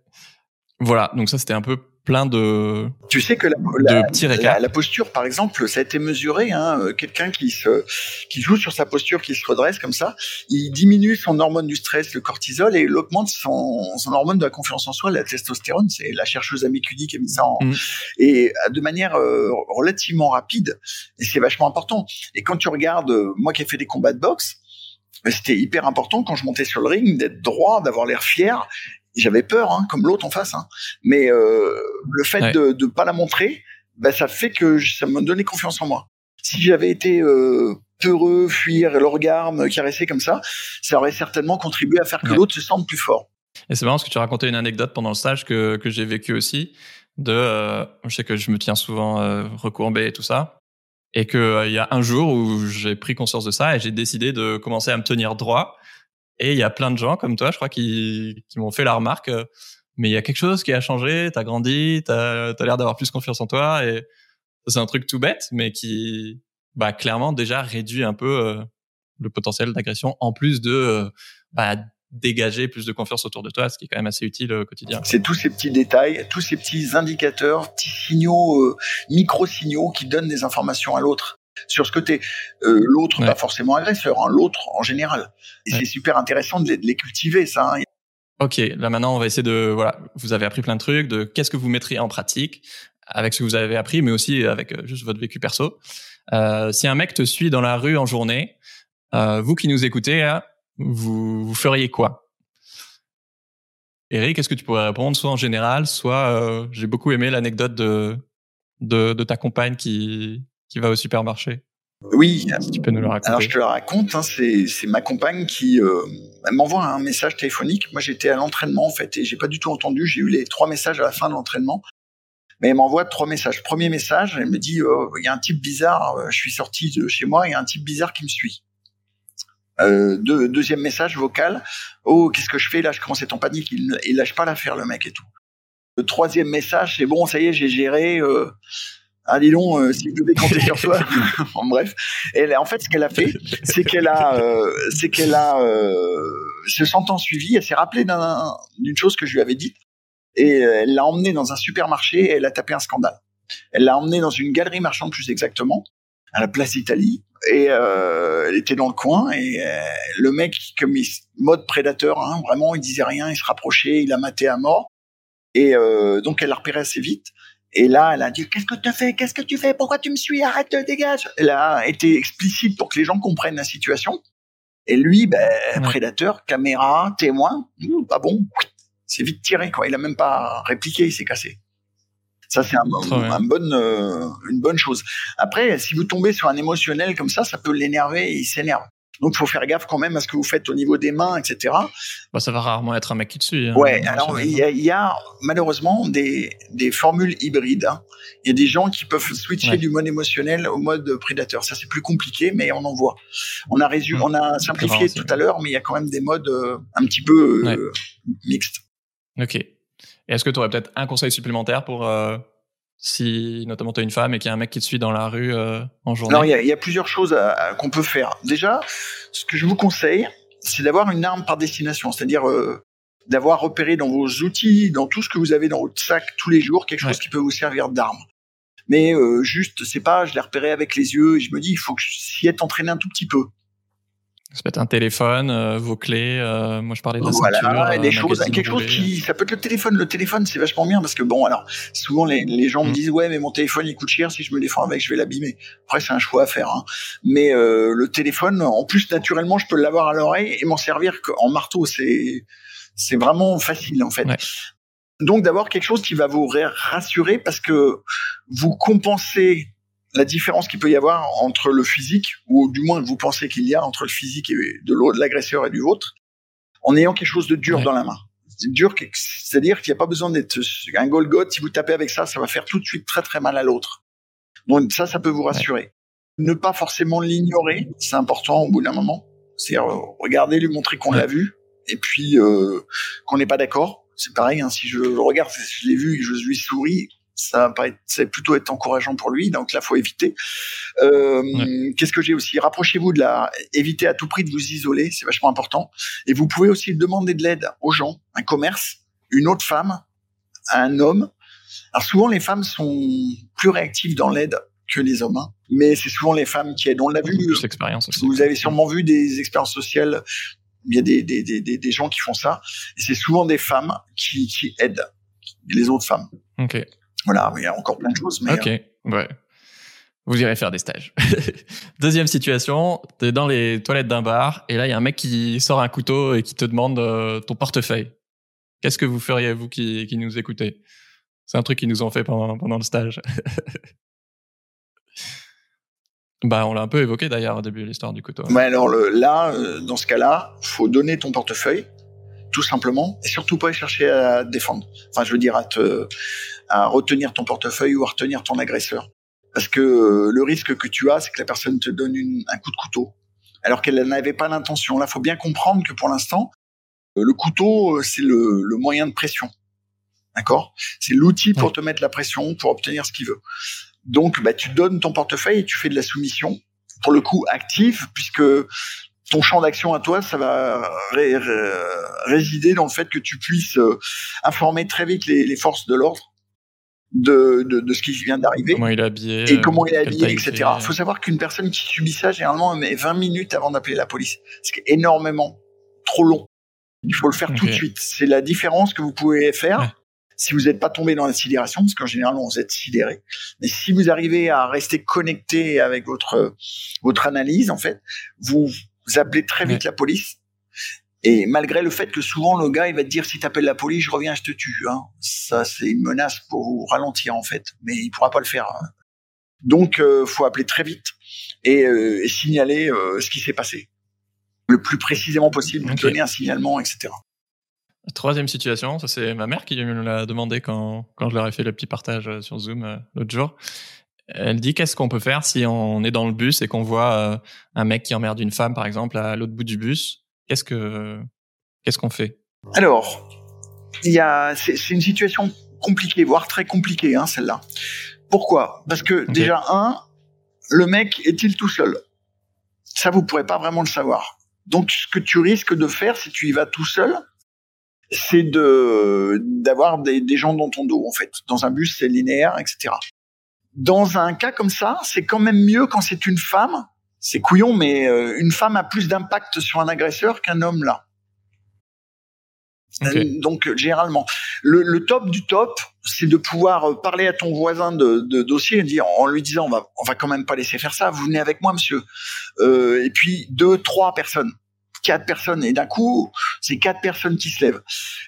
Voilà, donc ça c'était un peu plein de tu sais que la, la, la, posture par exemple ça a été mesuré hein, euh, quelqu'un qui se qui joue sur sa posture qui se redresse comme ça il diminue son hormone du stress le cortisol et il augmente son, son hormone de la confiance en soi la testostérone. C'est la chercheuse Amy Cuddy qui a mis ça en mm. et euh, de manière euh, relativement rapide et c'est vachement important. Et quand tu regardes moi qui ai fait des combats de boxe c'était hyper important quand je montais sur le ring d'être droit, d'avoir l'air fier j'avais peur, hein, comme l'autre en face. Hein. Mais euh, le fait de ne pas la montrer, bah, ça fait que ça me donnait confiance en moi. Si j'avais été euh, peureux, fuir, le regard, me caresser comme ça, ça aurait certainement contribué à faire que l'autre se sente plus fort. Et c'est marrant parce que tu racontais une anecdote pendant le stage que, que j'ai vécu aussi. De, euh, je sais que je me tiens souvent euh, recourbé et tout ça, et que euh, il y a un jour où j'ai pris conscience de ça et j'ai décidé de commencer à me tenir droit et il y a plein de gens comme toi, je crois, qui, qui m'ont fait la remarque. Euh, mais il y a quelque chose qui a changé, t'as grandi, t'as as, l'air d'avoir plus confiance en toi. Et c'est un truc tout bête, mais qui, bah, clairement déjà réduit un peu euh, le potentiel d'agression, en plus de euh, bah, dégager plus de confiance autour de toi, ce qui est quand même assez utile au quotidien. C'est tous ces petits détails, tous ces petits indicateurs, petits signaux, micro-signaux qui donnent des informations à l'autre sur ce côté. Euh, l'autre, pas forcément agresseur, hein, l'autre en général. Et c'est super intéressant de les, cultiver, ça. Hein. Ok, là maintenant on va essayer de voilà, vous avez appris plein de trucs, de qu'est-ce que vous mettriez en pratique avec ce que vous avez appris, mais aussi avec euh, juste votre vécu perso. Euh, si un mec te suit dans la rue en journée, euh, vous qui nous écoutez, vous, vous feriez quoi? Eric, est-ce que tu pourrais répondre soit en général, soit j'ai beaucoup aimé l'anecdote de, de, de ta compagne qui qui va au supermarché. Oui. tu peux nous le raconter. Alors je te le raconte. Hein, c'est ma compagne qui euh, m'envoie un message téléphonique. Moi j'étais à l'entraînement en fait et j'ai pas du tout entendu. J'ai eu les trois messages à la fin de l'entraînement. Mais elle m'envoie trois messages. Premier message, elle me dit oh, il y a un type bizarre. Euh, je suis sorti de chez moi. Il y a un type bizarre qui me suit. Euh, deuxième message vocal. Oh qu'est-ce que je fais là? Je commence à être en panique. Il, il lâche pas l'affaire le mec et tout. Le troisième message, c'est bon, ça y est, j'ai géré. Euh, ah dis donc, euh, si je devais compter sur toi. en bref, et en fait, ce qu'elle a fait, c'est qu'elle a, euh, c'est qu'elle a, euh, se sentant suivie, elle s'est rappelée d'une chose que je lui avais dite, et elle l'a emmenée dans un supermarché et elle a tapé un scandale. Elle l'a emmenée dans une galerie marchande plus exactement, à la place d'Italie. Et euh, elle était dans le coin et euh, le mec comme il, mode prédateur hein, vraiment il disait rien il se rapprochait il a maté à mort. Et euh, donc elle l'a repéré assez vite et là elle a dit qu'est-ce que tu fais? Qu'est-ce que tu fais? Pourquoi tu me suis? Arrête dégage! Elle a été explicite pour que les gens comprennent la situation. Et lui ben prédateur caméra témoin pas bon. C'est vite tiré quoi. Il a même pas répliqué il s'est cassé. Ça, c'est un, bonne, euh, une bonne chose. Après, si vous tombez sur un émotionnel comme ça, ça peut l'énerver et il s'énerve. Donc, il faut faire gaffe quand même à ce que vous faites au niveau des mains, etc. Bah, ça va rarement être un mec qui suit. Hein, ouais, alors il y, a, malheureusement des, des formules hybrides. Hein. Il y a des gens qui peuvent switcher du mode émotionnel au mode prédateur. Ça, c'est plus compliqué, mais on en voit. On a, résumé, on a simplifié tout à l'heure, mais il y a quand même des modes euh, un petit peu euh, mixtes. Ok. Est-ce que tu aurais peut-être un conseil supplémentaire pour euh, si notamment tu es une femme et qu'il y a un mec qui te suit dans la rue euh, en journée Non, il y, y a, plusieurs choses qu'on peut faire. Déjà, ce que je vous conseille, c'est d'avoir une arme par destination, c'est-à-dire euh, d'avoir repéré dans vos outils, dans tout ce que vous avez dans votre sac tous les jours, quelque chose qui peut vous servir d'arme. Mais euh, juste, c'est pas, je l'ai repéré avec les yeux et je me dis, il faut que s'y être entraîné un tout petit peu. Ça peut être un téléphone, euh, vos clés. Euh, moi, je parlais de la voilà, ceinture. des choses, quelque chose qui, ça peut être le téléphone. Le téléphone, c'est vachement bien parce que bon, alors souvent les, les gens me mm. disent ouais, mais mon téléphone il coûte cher. Si je me défends avec, je vais l'abîmer. Après, c'est un choix à faire. Hein. Mais euh, le téléphone, en plus, naturellement, je peux l'avoir à l'oreille et m'en servir en marteau. C'est c'est vraiment facile en fait. Donc d'avoir quelque chose qui va vous rassurer parce que vous compensez la différence qu'il peut y avoir entre le physique, ou du moins vous pensez qu'il y a entre le physique et de l'autre, l'agresseur et du vôtre, en ayant quelque chose de dur dans la main. C'est dur, c'est-à-dire qu'il n'y a pas besoin d'être un Golgoth. Si vous tapez avec ça, ça va faire tout de suite très très mal à l'autre. Donc ça, ça peut vous rassurer. Ne pas forcément l'ignorer, c'est important au bout d'un moment. C'est euh, regarder, lui montrer qu'on l'a vu, et puis euh, qu'on n'est pas d'accord. C'est pareil, hein, si je regarde, si je l'ai vu et je lui souris, ça va être, plutôt être encourageant pour lui. Donc là, faut éviter. Euh, Qu'est-ce que j'ai aussi? Rapprochez-vous de la, évitez à tout prix de vous isoler, c'est vachement important. Et vous pouvez aussi demander de l'aide aux gens, un commerce, une autre femme, un homme. Alors souvent, les femmes sont plus réactives dans l'aide que les hommes, hein. mais c'est souvent les femmes qui aident. On l'a vu. Vous avez sûrement vu des expériences sociales. Il y a des, des, des, des gens qui font ça, et c'est souvent des femmes qui, qui aident les autres femmes. Ok. Voilà, il y a encore plein de choses. Mais, ok, euh, ouais. Vous irez faire des stages. Deuxième situation, t'es dans les toilettes d'un bar et là il y a un mec qui sort un couteau et qui te demande euh, ton portefeuille. Qu'est-ce que vous feriez vous qui, qui nous écoutez? C'est un truc qu'ils nous ont fait pendant, pendant le stage. bah on l'a un peu évoqué d'ailleurs au début de l'histoire du couteau. Mais alors le, là, euh, dans ce cas-là, faut donner ton portefeuille tout simplement, et surtout pas chercher à défendre. Enfin, je veux dire à te, à retenir ton portefeuille ou à retenir ton agresseur, parce que euh, le risque que tu as, c'est que la personne te donne un coup de couteau, alors qu'elle n'avait pas l'intention. Là, faut bien comprendre que pour l'instant, euh, le couteau, euh, c'est le, le, moyen de pression, d'accord? C'est l'outil pour te mettre la pression, pour obtenir ce qu'il veut. Donc, bah, tu donnes ton portefeuille et tu fais de la soumission, pour le coup active, puisque ton champ d'action à toi, ça va résider dans le fait que tu puisses euh, informer très vite les, forces de l'ordre de, de, ce qui vient d'arriver. Comment il est habillé. Et comment il est habillé, etc. Il faut savoir qu'une personne qui subit ça, généralement, met 20 minutes avant d'appeler la police. Ce qui est énormément trop long. Il faut le faire tout de suite. C'est la différence que vous pouvez faire. Si vous n'êtes pas tombé dans la sidération, parce qu'en général, vous êtes sidéré. Mais si vous arrivez à rester connecté avec votre, votre analyse, en fait, vous, vous appelez très vite la police. Et malgré le fait que souvent le gars il va te dire si tu appelles la police, je reviens, je te tue. Hein. Ça c'est une menace pour vous ralentir en fait, mais il pourra pas le faire. Hein. Donc euh, faut appeler très vite et, euh, signaler euh, ce qui s'est passé le plus précisément possible, donner un signalement, etc. Troisième situation, ça c'est ma mère qui me l'a demandé quand, quand je leur ai fait le petit partage sur Zoom l'autre jour. Elle dit qu'est-ce qu'on peut faire si on est dans le bus et qu'on voit euh, un mec qui emmerde une femme, par exemple, à l'autre bout du bus? Qu'est-ce que qu'est-ce qu'on fait? Alors, il y a c'est une situation compliquée, voire très compliquée, hein, celle-là. Pourquoi? Parce que déjà un, le mec est-il tout seul? Ça, vous pourrez pas vraiment le savoir. Donc, ce que tu risques de faire si tu y vas tout seul, c'est de d'avoir des, des gens dans ton dos en fait. Dans un bus, c'est linéaire, etc. dans un cas comme ça, c'est quand même mieux quand c'est une femme. C'est couillon, mais euh, une femme a plus d'impact sur un agresseur qu'un homme là. Euh, donc généralement, le, top du top, c'est de pouvoir euh, parler à ton voisin de, de dossier et dire en lui disant on va on va quand même pas laisser faire ça. Vous venez avec moi, monsieur. Euh, et puis deux, trois personnes quatre personnes et d'un coup c'est quatre personnes qui se lèvent.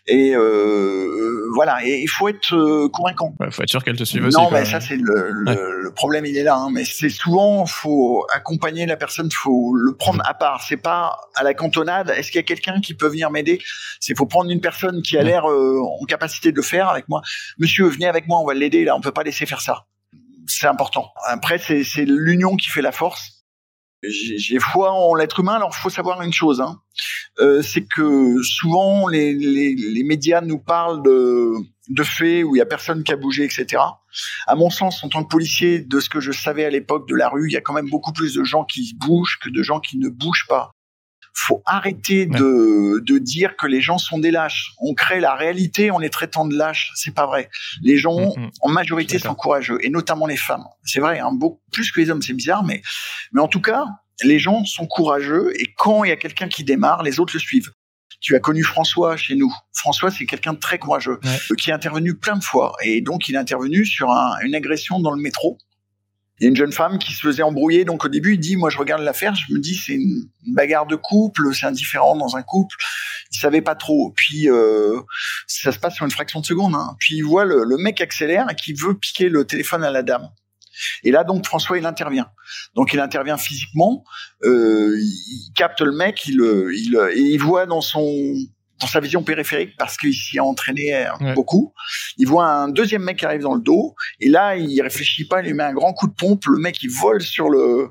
Et euh, voilà et il faut être euh, convaincant. Il faut être sûr qu'elles te suivent aussi non mais ça c'est le, le, problème il est là hein. mais c'est souvent faut accompagner la personne faut le prendre à part. C'est pas à la cantonade est-ce qu'il y a quelqu'un qui peut venir m'aider? C'est faut prendre une personne qui a l'air euh, en capacité de le faire avec moi. Monsieur venez avec moi on va l'aider là on peut pas laisser faire ça. C'est important. Après c'est l'union qui fait la force j'ai foi en l'être humain. Alors, faut savoir une chose, hein. euh, c'est que souvent les, les, les, médias nous parlent de, de faits où il y a personne qui a bougé, etc. À mon sens, en tant que policier, de ce que je savais à l'époque de la rue, il y a quand même beaucoup plus de gens qui bougent que de gens qui ne bougent pas faut arrêter de, de dire que les gens sont des lâches. On crée la réalité en les traitant de lâches. C'est pas vrai. Les gens, mm, mm. en majorité, sont courageux, et notamment les femmes. C'est vrai, hein, beaucoup plus que les hommes, c'est bizarre, mais, mais en tout cas, les gens sont courageux, et quand il y a quelqu'un qui démarre, les autres le suivent. Tu as connu François chez nous. François, c'est quelqu'un de très courageux, qui est intervenu plein de fois. Et donc, il est intervenu sur une agression dans le métro il y a une jeune femme qui se faisait embrouiller. Donc au début, il dit, moi je regarde l'affaire, je me dis c'est une bagarre de couple, c'est indifférent dans un couple. Il savait pas trop. Puis euh, ça se passe sur une fraction de seconde. Hein. Puis il voit le, le, mec accélère et qui veut piquer le téléphone à la dame. Et là donc François il intervient. Donc il intervient physiquement, euh, il capte le mec, il, il, et il voit dans son dans sa vision périphérique parce qu'il s'y a entraîné euh, beaucoup. Il voit un deuxième mec qui arrive dans le dos et là il réfléchit pas, il lui met un grand coup de pompe. Le mec il vole sur le,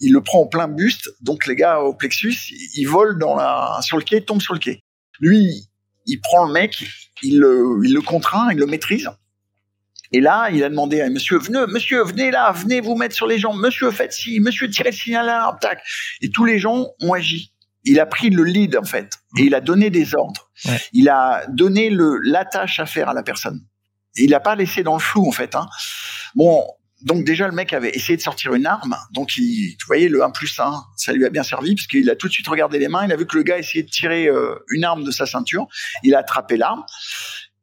il le prend en plein buste. Donc les gars au plexus, il vole dans la sur le quai, tombe sur le quai. Lui, il prend le mec, il le, il le contraint, il le maîtrise. Et là, il a demandé à monsieur, venez, monsieur, venez là, venez vous mettre sur les jambes, monsieur, faites ci, monsieur, tirez le signal là, tac. Et tous les gens ont agi il a pris le lead en fait et il a donné des ordres. Il a donné le la tâche à faire à la personne. il n'a pas laissé dans le flou en fait. Hein. Bon, donc déjà le mec avait essayé de sortir une arme, donc il, tu voyais le 1 plus 1, ça lui a bien servi parce qu'il a tout de suite regardé les mains, il a vu que le gars essayait de tirer euh, une arme de sa ceinture, il a attrapé l'arme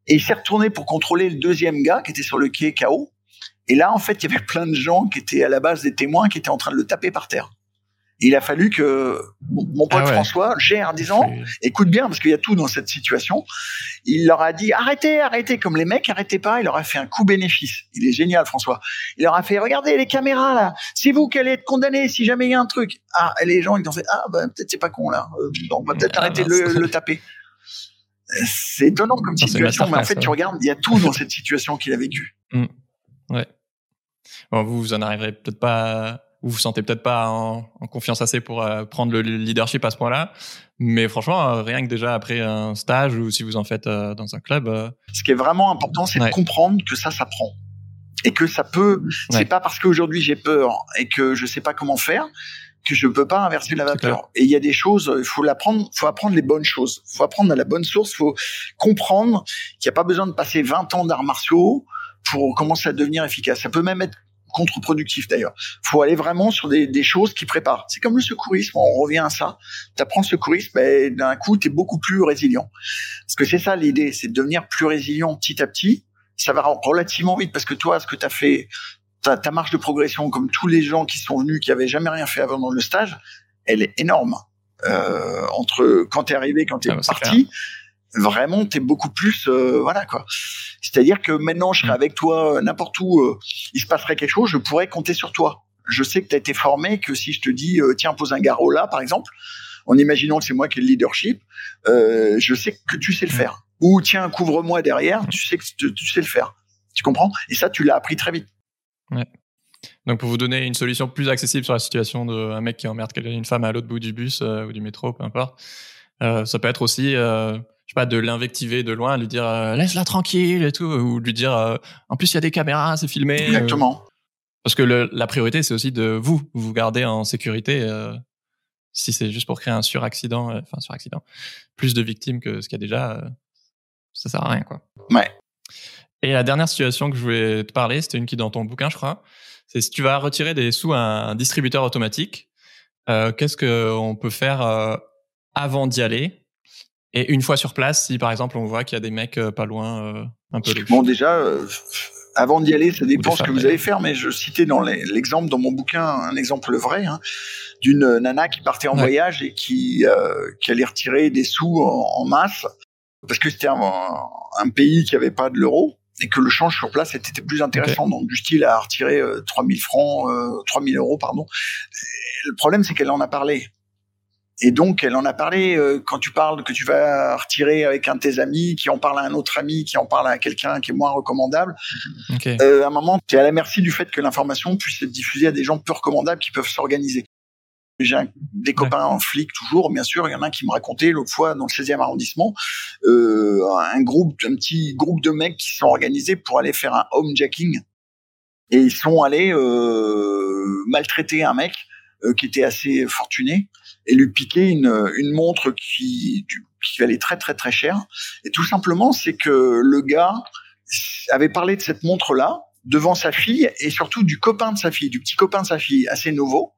et il s'est retourné pour contrôler le deuxième gars qui était sur le quai KO. Et là en fait il y avait plein de gens qui étaient à la base des témoins qui étaient en train de le taper par terre il a fallu que mon pote ah François gère en disant écoute bien parce qu'il y a tout dans cette situation. Il leur a dit arrêtez, arrêtez comme les mecs arrêtez pas. Il leur a fait un coup bénéfice. Il est génial François. Il leur a fait regardez les caméras là. C'est vous qui allez être condamné si jamais il y a un truc. Ah et les gens ils ont fait ah bah peut-être c'est pas con là. Euh, on va peut-être ah, arrêter de le, taper. C'est étonnant comme situation, mais en fait, tu regardes, il y a tout dans cette situation qu'il a vécue. Mm. Ouais. Bon, vous, vous en arriverez peut-être pas vous vous sentez peut-être pas en, confiance assez pour euh, prendre le leadership à ce point-là. Mais franchement, euh, rien que déjà après un stage ou si vous en faites euh, dans un club. Ce qui est vraiment important, c'est de comprendre que ça s'apprend et que ça peut. C'est pas parce qu'aujourd'hui j'ai peur et que je sais pas comment faire que je peux pas inverser la vapeur. Et il y a des choses, il faut l'apprendre, faut apprendre les bonnes choses, faut apprendre à la bonne source, faut comprendre qu'il n'y a pas besoin de passer 20 ans d'arts martiaux pour commencer à devenir efficace. Ça peut même être contre-productif d'ailleurs. faut aller vraiment sur des, des choses qui préparent. C'est comme le secourisme, on revient à ça. Tu apprends le secourisme, ben, d'un coup, tu es beaucoup plus résilient. Parce que c'est ça l'idée, c'est de devenir plus résilient petit à petit. Ça va relativement vite parce que toi, ce que tu as fait, ta, ta marge de progression, comme tous les gens qui sont venus, qui avaient jamais rien fait avant dans le stage, elle est énorme. Euh, entre quand t'es arrivé, quand t'es es ah, bah, parti, vraiment t'es beaucoup plus euh, voilà quoi c'est-à-dire que maintenant je serai mm. avec toi euh, n'importe où euh, il se passerait quelque chose je pourrais compter sur toi je sais que tu as été formé que si je te dis tiens pose un garrot là par exemple en imaginant que c'est moi qui ai le leadership je sais que tu sais le mm. faire ou tiens couvre-moi derrière tu sais que tu, sais le faire tu comprends? Et ça tu l'as appris très vite ouais. Donc pour vous donner une solution plus accessible sur la situation d'un mec qui emmerde une femme à l'autre bout du bus ou du métro, peu importe, ça peut être aussi je sais pas, de l'invectiver de loin, lui dire euh, laisse-la tranquille et tout, ou lui dire euh, en plus il y a des caméras, c'est filmé. Euh. Exactement. parce que le, la priorité c'est aussi de vous, vous garder en sécurité. si c'est juste pour créer un suraccident, enfin suraccident, plus de victimes que ce qu'il y a déjà, ça sert à rien quoi. Ouais. Et la dernière situation que je voulais te parler, c'était une qui est dans ton bouquin, je crois. C'est si tu vas retirer des sous à un distributeur automatique, euh, qu'est-ce qu'on peut faire euh, avant d'y aller? Et une fois sur place, si par exemple on voit qu'il y a des mecs euh, pas loin, euh, un peu louches. Bon, déjà, euh, avant d'y aller, ça dépend ce que vous allez faire, mais je citais dans l'exemple, dans mon bouquin, un exemple vrai, hein, d'une nana qui partait en Ouais. voyage et qui, euh, qui allait retirer des sous en, en masse, parce que c'était un, un pays qui avait pas de l'euro, et que le change sur place était plus intéressant, donc du style à retirer euh, 3000 francs, euh, 3000 euros, pardon. Et le problème, c'est qu'elle en a parlé. Et donc, elle en a parlé euh, quand tu parles que tu vas retirer avec un de tes amis, qui en parle à un autre ami, qui en parle à quelqu'un qui est moins recommandable. Ok. Euh, à un moment, tu es à la merci du fait que l'information puisse être diffusée à des gens peu recommandables qui peuvent s'organiser. J'ai des copains en flic toujours, bien sûr. Il y en a un qui me racontait l'autre fois dans le 16e arrondissement, euh, un groupe, un petit groupe de mecs qui sont organisés pour aller faire un homejacking. Et ils sont allés euh, maltraiter un mec euh, qui était assez fortuné et lui piquer une, une montre qui, qui valait très très très cher. Et tout simplement, c'est que le gars avait parlé de cette montre-là devant sa fille et surtout du copain de sa fille, du petit copain de sa fille, assez nouveau.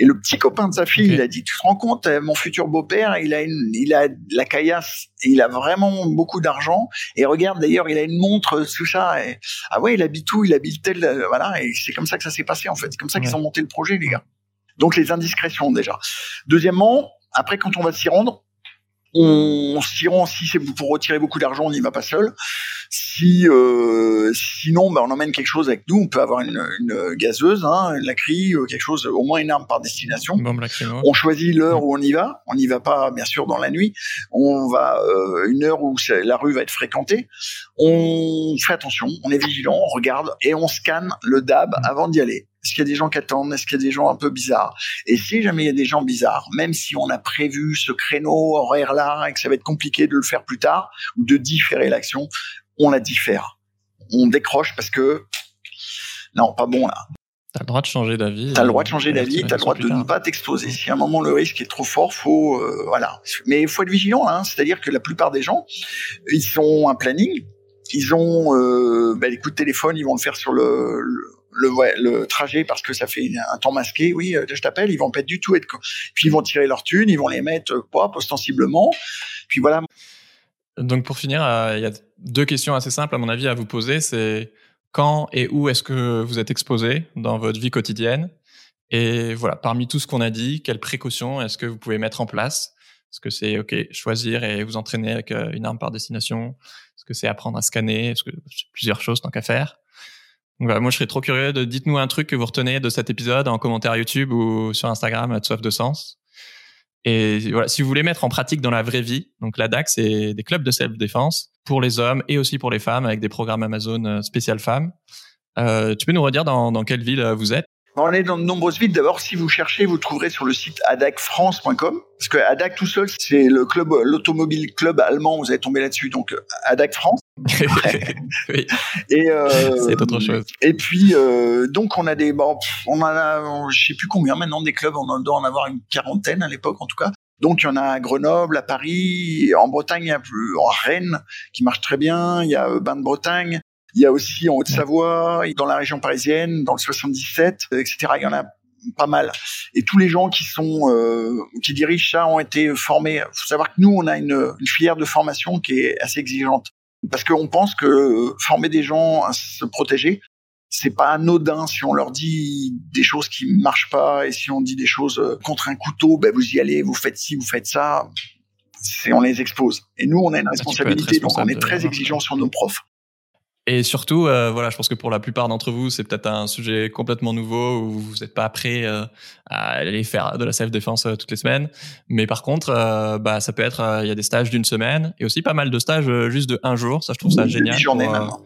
Et le petit copain de sa fille, il a dit, tu te rends compte, euh, mon futur beau-père, il a une, il a de la caillasse, et il a vraiment beaucoup d'argent. Et regarde, d'ailleurs, il a une montre, tout ça. Et, ah ouais, il habite où? Il habite tel, euh, voilà. Et c'est comme ça que ça s'est passé, en fait. C'est comme ça qu'ils ont monté le projet, les gars. Donc, les indiscrétions, déjà. Deuxièmement, après, quand on va s'y rendre, on s'y rend si c'est pour retirer beaucoup d'argent, on n'y va pas seul. Si euh, sinon, bah, on emmène quelque chose avec nous. On peut avoir une, une gazeuse, hein, une lacry, euh, quelque chose, au moins une arme par destination. On choisit l'heure où on y va. On n'y va pas, bien sûr, dans la nuit. On va euh, une heure où la rue va être fréquentée. On fait attention, on est vigilant, on regarde et on scanne le DAB avant d'y aller. Est-ce qu'il y a des gens qui attendent? Est-ce qu'il y a des gens un peu bizarres? Et si jamais il y a des gens bizarres, même si on a prévu ce créneau horaire-là et que ça va être compliqué de le faire plus tard ou de différer l'action, on la diffère. On décroche parce que non, pas bon là. T'as le droit de changer d'avis. T'as le droit de changer et d'avis, t'as le droit de ne pas t'exposer. Si à un moment le risque est trop fort, faut euh, voilà. Mais il faut être vigilant, hein. c'est-à-dire que la plupart des gens, ils ont un planning, ils ont euh, bah, les coups de téléphone, ils vont le faire sur le le, le, trajet parce que ça fait un temps masqué. Oui, euh, je t'appelle, ils vont pas du tout être. Puis ils vont tirer leur thune, ils vont les mettre euh, quoi, ostensiblement. Puis voilà. Donc pour finir, euh, il y a deux questions assez simples à mon avis à vous poser. C'est quand et où est-ce que vous êtes exposé dans votre vie quotidienne? Et voilà, parmi tout ce qu'on a dit, quelles précautions est-ce que vous pouvez mettre en place? Est-ce que c'est ok choisir et vous entraîner avec une arme par destination? Est-ce que c'est apprendre à scanner? Est-ce que c'est plusieurs choses tant qu'à faire? Donc voilà, moi je serais trop curieux de dites-nous un truc que vous retenez de cet épisode en commentaire YouTube ou sur Instagram à soif de sens. Et voilà, si vous voulez mettre en pratique dans la vraie vie, donc la DAC, c'est des clubs de self-défense pour les hommes et aussi pour les femmes avec des programmes Amazon euh, spécial femmes. Euh, tu peux nous redire dans, dans quelle ville euh, vous êtes? On est dans de nombreuses villes. D'abord, si vous cherchez, vous trouverez sur le site adacfrance.com. Parce que ADAC tout seul, c'est le club, l'automobile club allemand. Vous allez tomber là-dessus. Donc, euh, ADAC France. Oui, Et, euh, c'est autre chose. Et puis, euh, donc, on a des, bon, on en a, je sais plus combien maintenant des clubs. On doit en avoir une quarantaine à l'époque, en tout cas. Donc, il y en a à Grenoble, à Paris, en Bretagne, il y a plus, en Rennes, qui marche très bien. Il y a euh, Bain de Bretagne. Il y a aussi en Haute-Savoie, dans la région parisienne, dans le 77, euh, etc. Il y en a pas mal. Et tous les gens qui sont, euh, qui dirigent ça ont été formés. Il faut savoir que nous, on a une, une filière de formation qui est assez exigeante. Parce qu'on pense que euh, former des gens à se protéger, c'est pas anodin si on leur dit des choses qui marchent pas et si on dit des choses euh, contre un couteau, ben vous y allez, vous faites ci, vous faites ça, c'est on les expose. Et nous, on a une Ah, être responsabilité, donc on est très exigeant sur nos profs. Et surtout, euh, voilà, je pense que pour la plupart d'entre vous, c'est peut-être un sujet complètement nouveau où vous n'êtes pas prêt euh, à aller faire de la self-défense euh, toutes les semaines. Mais par contre, euh, bah, ça peut être, il y a des stages d'une semaine et aussi pas mal de stages juste de un jour. Ça, je trouve ça Une génial. demi-journée pour,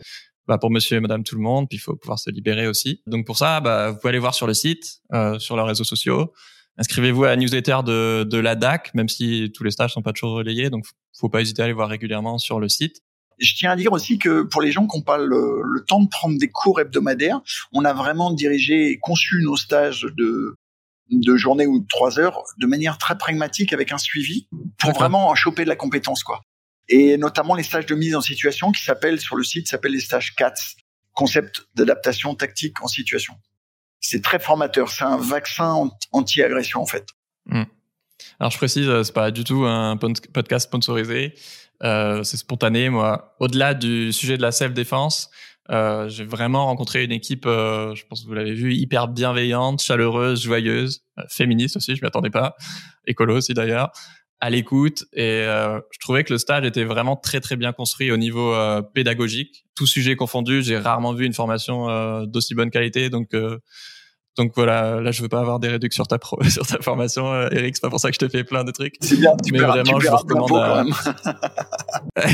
bah, pour monsieur et madame tout le monde, puis il faut pouvoir se libérer aussi. Donc pour ça, bah, vous pouvez aller voir sur le site, euh, sur leurs réseaux sociaux. Inscrivez-vous à la newsletter de, de la DAC, même si tous les stages sont pas toujours relayés. Donc faut pas hésiter à aller voir régulièrement sur le site. Je tiens à dire aussi que pour les gens qui n'ont pas le, le temps de prendre des cours hebdomadaires, on a vraiment dirigé et conçu nos stages de de journée ou de trois heures de manière très pragmatique avec un suivi pour vraiment en choper de la compétence quoi. et notamment les stages de mise en situation qui s'appellent sur le site s'appellent les stages CATS, concept d'adaptation tactique en situation. C'est très formateur, c'est un vaccin anti-agression en fait. Hmm. Alors je précise, euh, c'est pas du tout un podcast sponsorisé, euh, c'est spontané. Moi, au-delà du sujet de la self-défense, euh, j'ai vraiment rencontré une équipe, euh, je pense que vous l'avez vu, hyper bienveillante, chaleureuse, joyeuse, euh, féministe aussi, je m'y attendais pas, écolo aussi d'ailleurs, à l'écoute. Et euh, je trouvais que le stage était vraiment très très bien construit au niveau pédagogique. Tout sujet confondu, j'ai rarement vu une formation d'aussi bonne qualité, donc donc voilà, là je veux pas avoir des réductions sur ta pro, sur ta formation, euh, Eric. C'est pas pour ça que je te fais plein de trucs. C'est bien, tu mais vraiment je vous recommande à...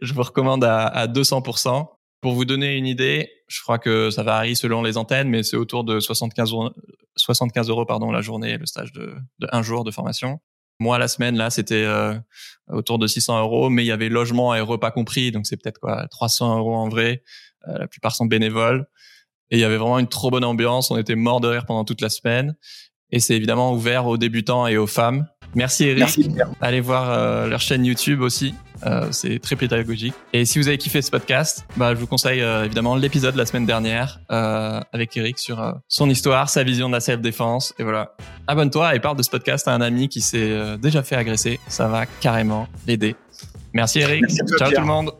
je vous recommande à, à 200%. Pour vous donner une idée, je crois que ça varie selon les antennes, mais c'est autour de 75 euros, 75 euros pardon la journée, le stage de, de un jour de formation. Moi, la semaine, là, c'était euh, autour de 600 euros, mais il y avait logement et repas compris, donc c'est peut-être quoi 300 euros en vrai. Euh, la plupart sont bénévoles. Et il y avait vraiment une trop bonne ambiance. On était mort de rire pendant toute la semaine. Et c'est évidemment ouvert aux débutants et aux femmes. Merci Eric. Merci. Allez voir euh, leur chaîne YouTube aussi. Euh, c'est très pédagogique. Et si vous avez kiffé ce podcast, bah, je vous conseille euh, évidemment l'épisode de la semaine dernière avec Eric sur son histoire, sa vision de la self-défense. Et voilà. Abonne-toi et parle de ce podcast à un ami qui s'est déjà fait agresser. Ça va carrément l'aider. Merci Eric. Ciao tout le monde.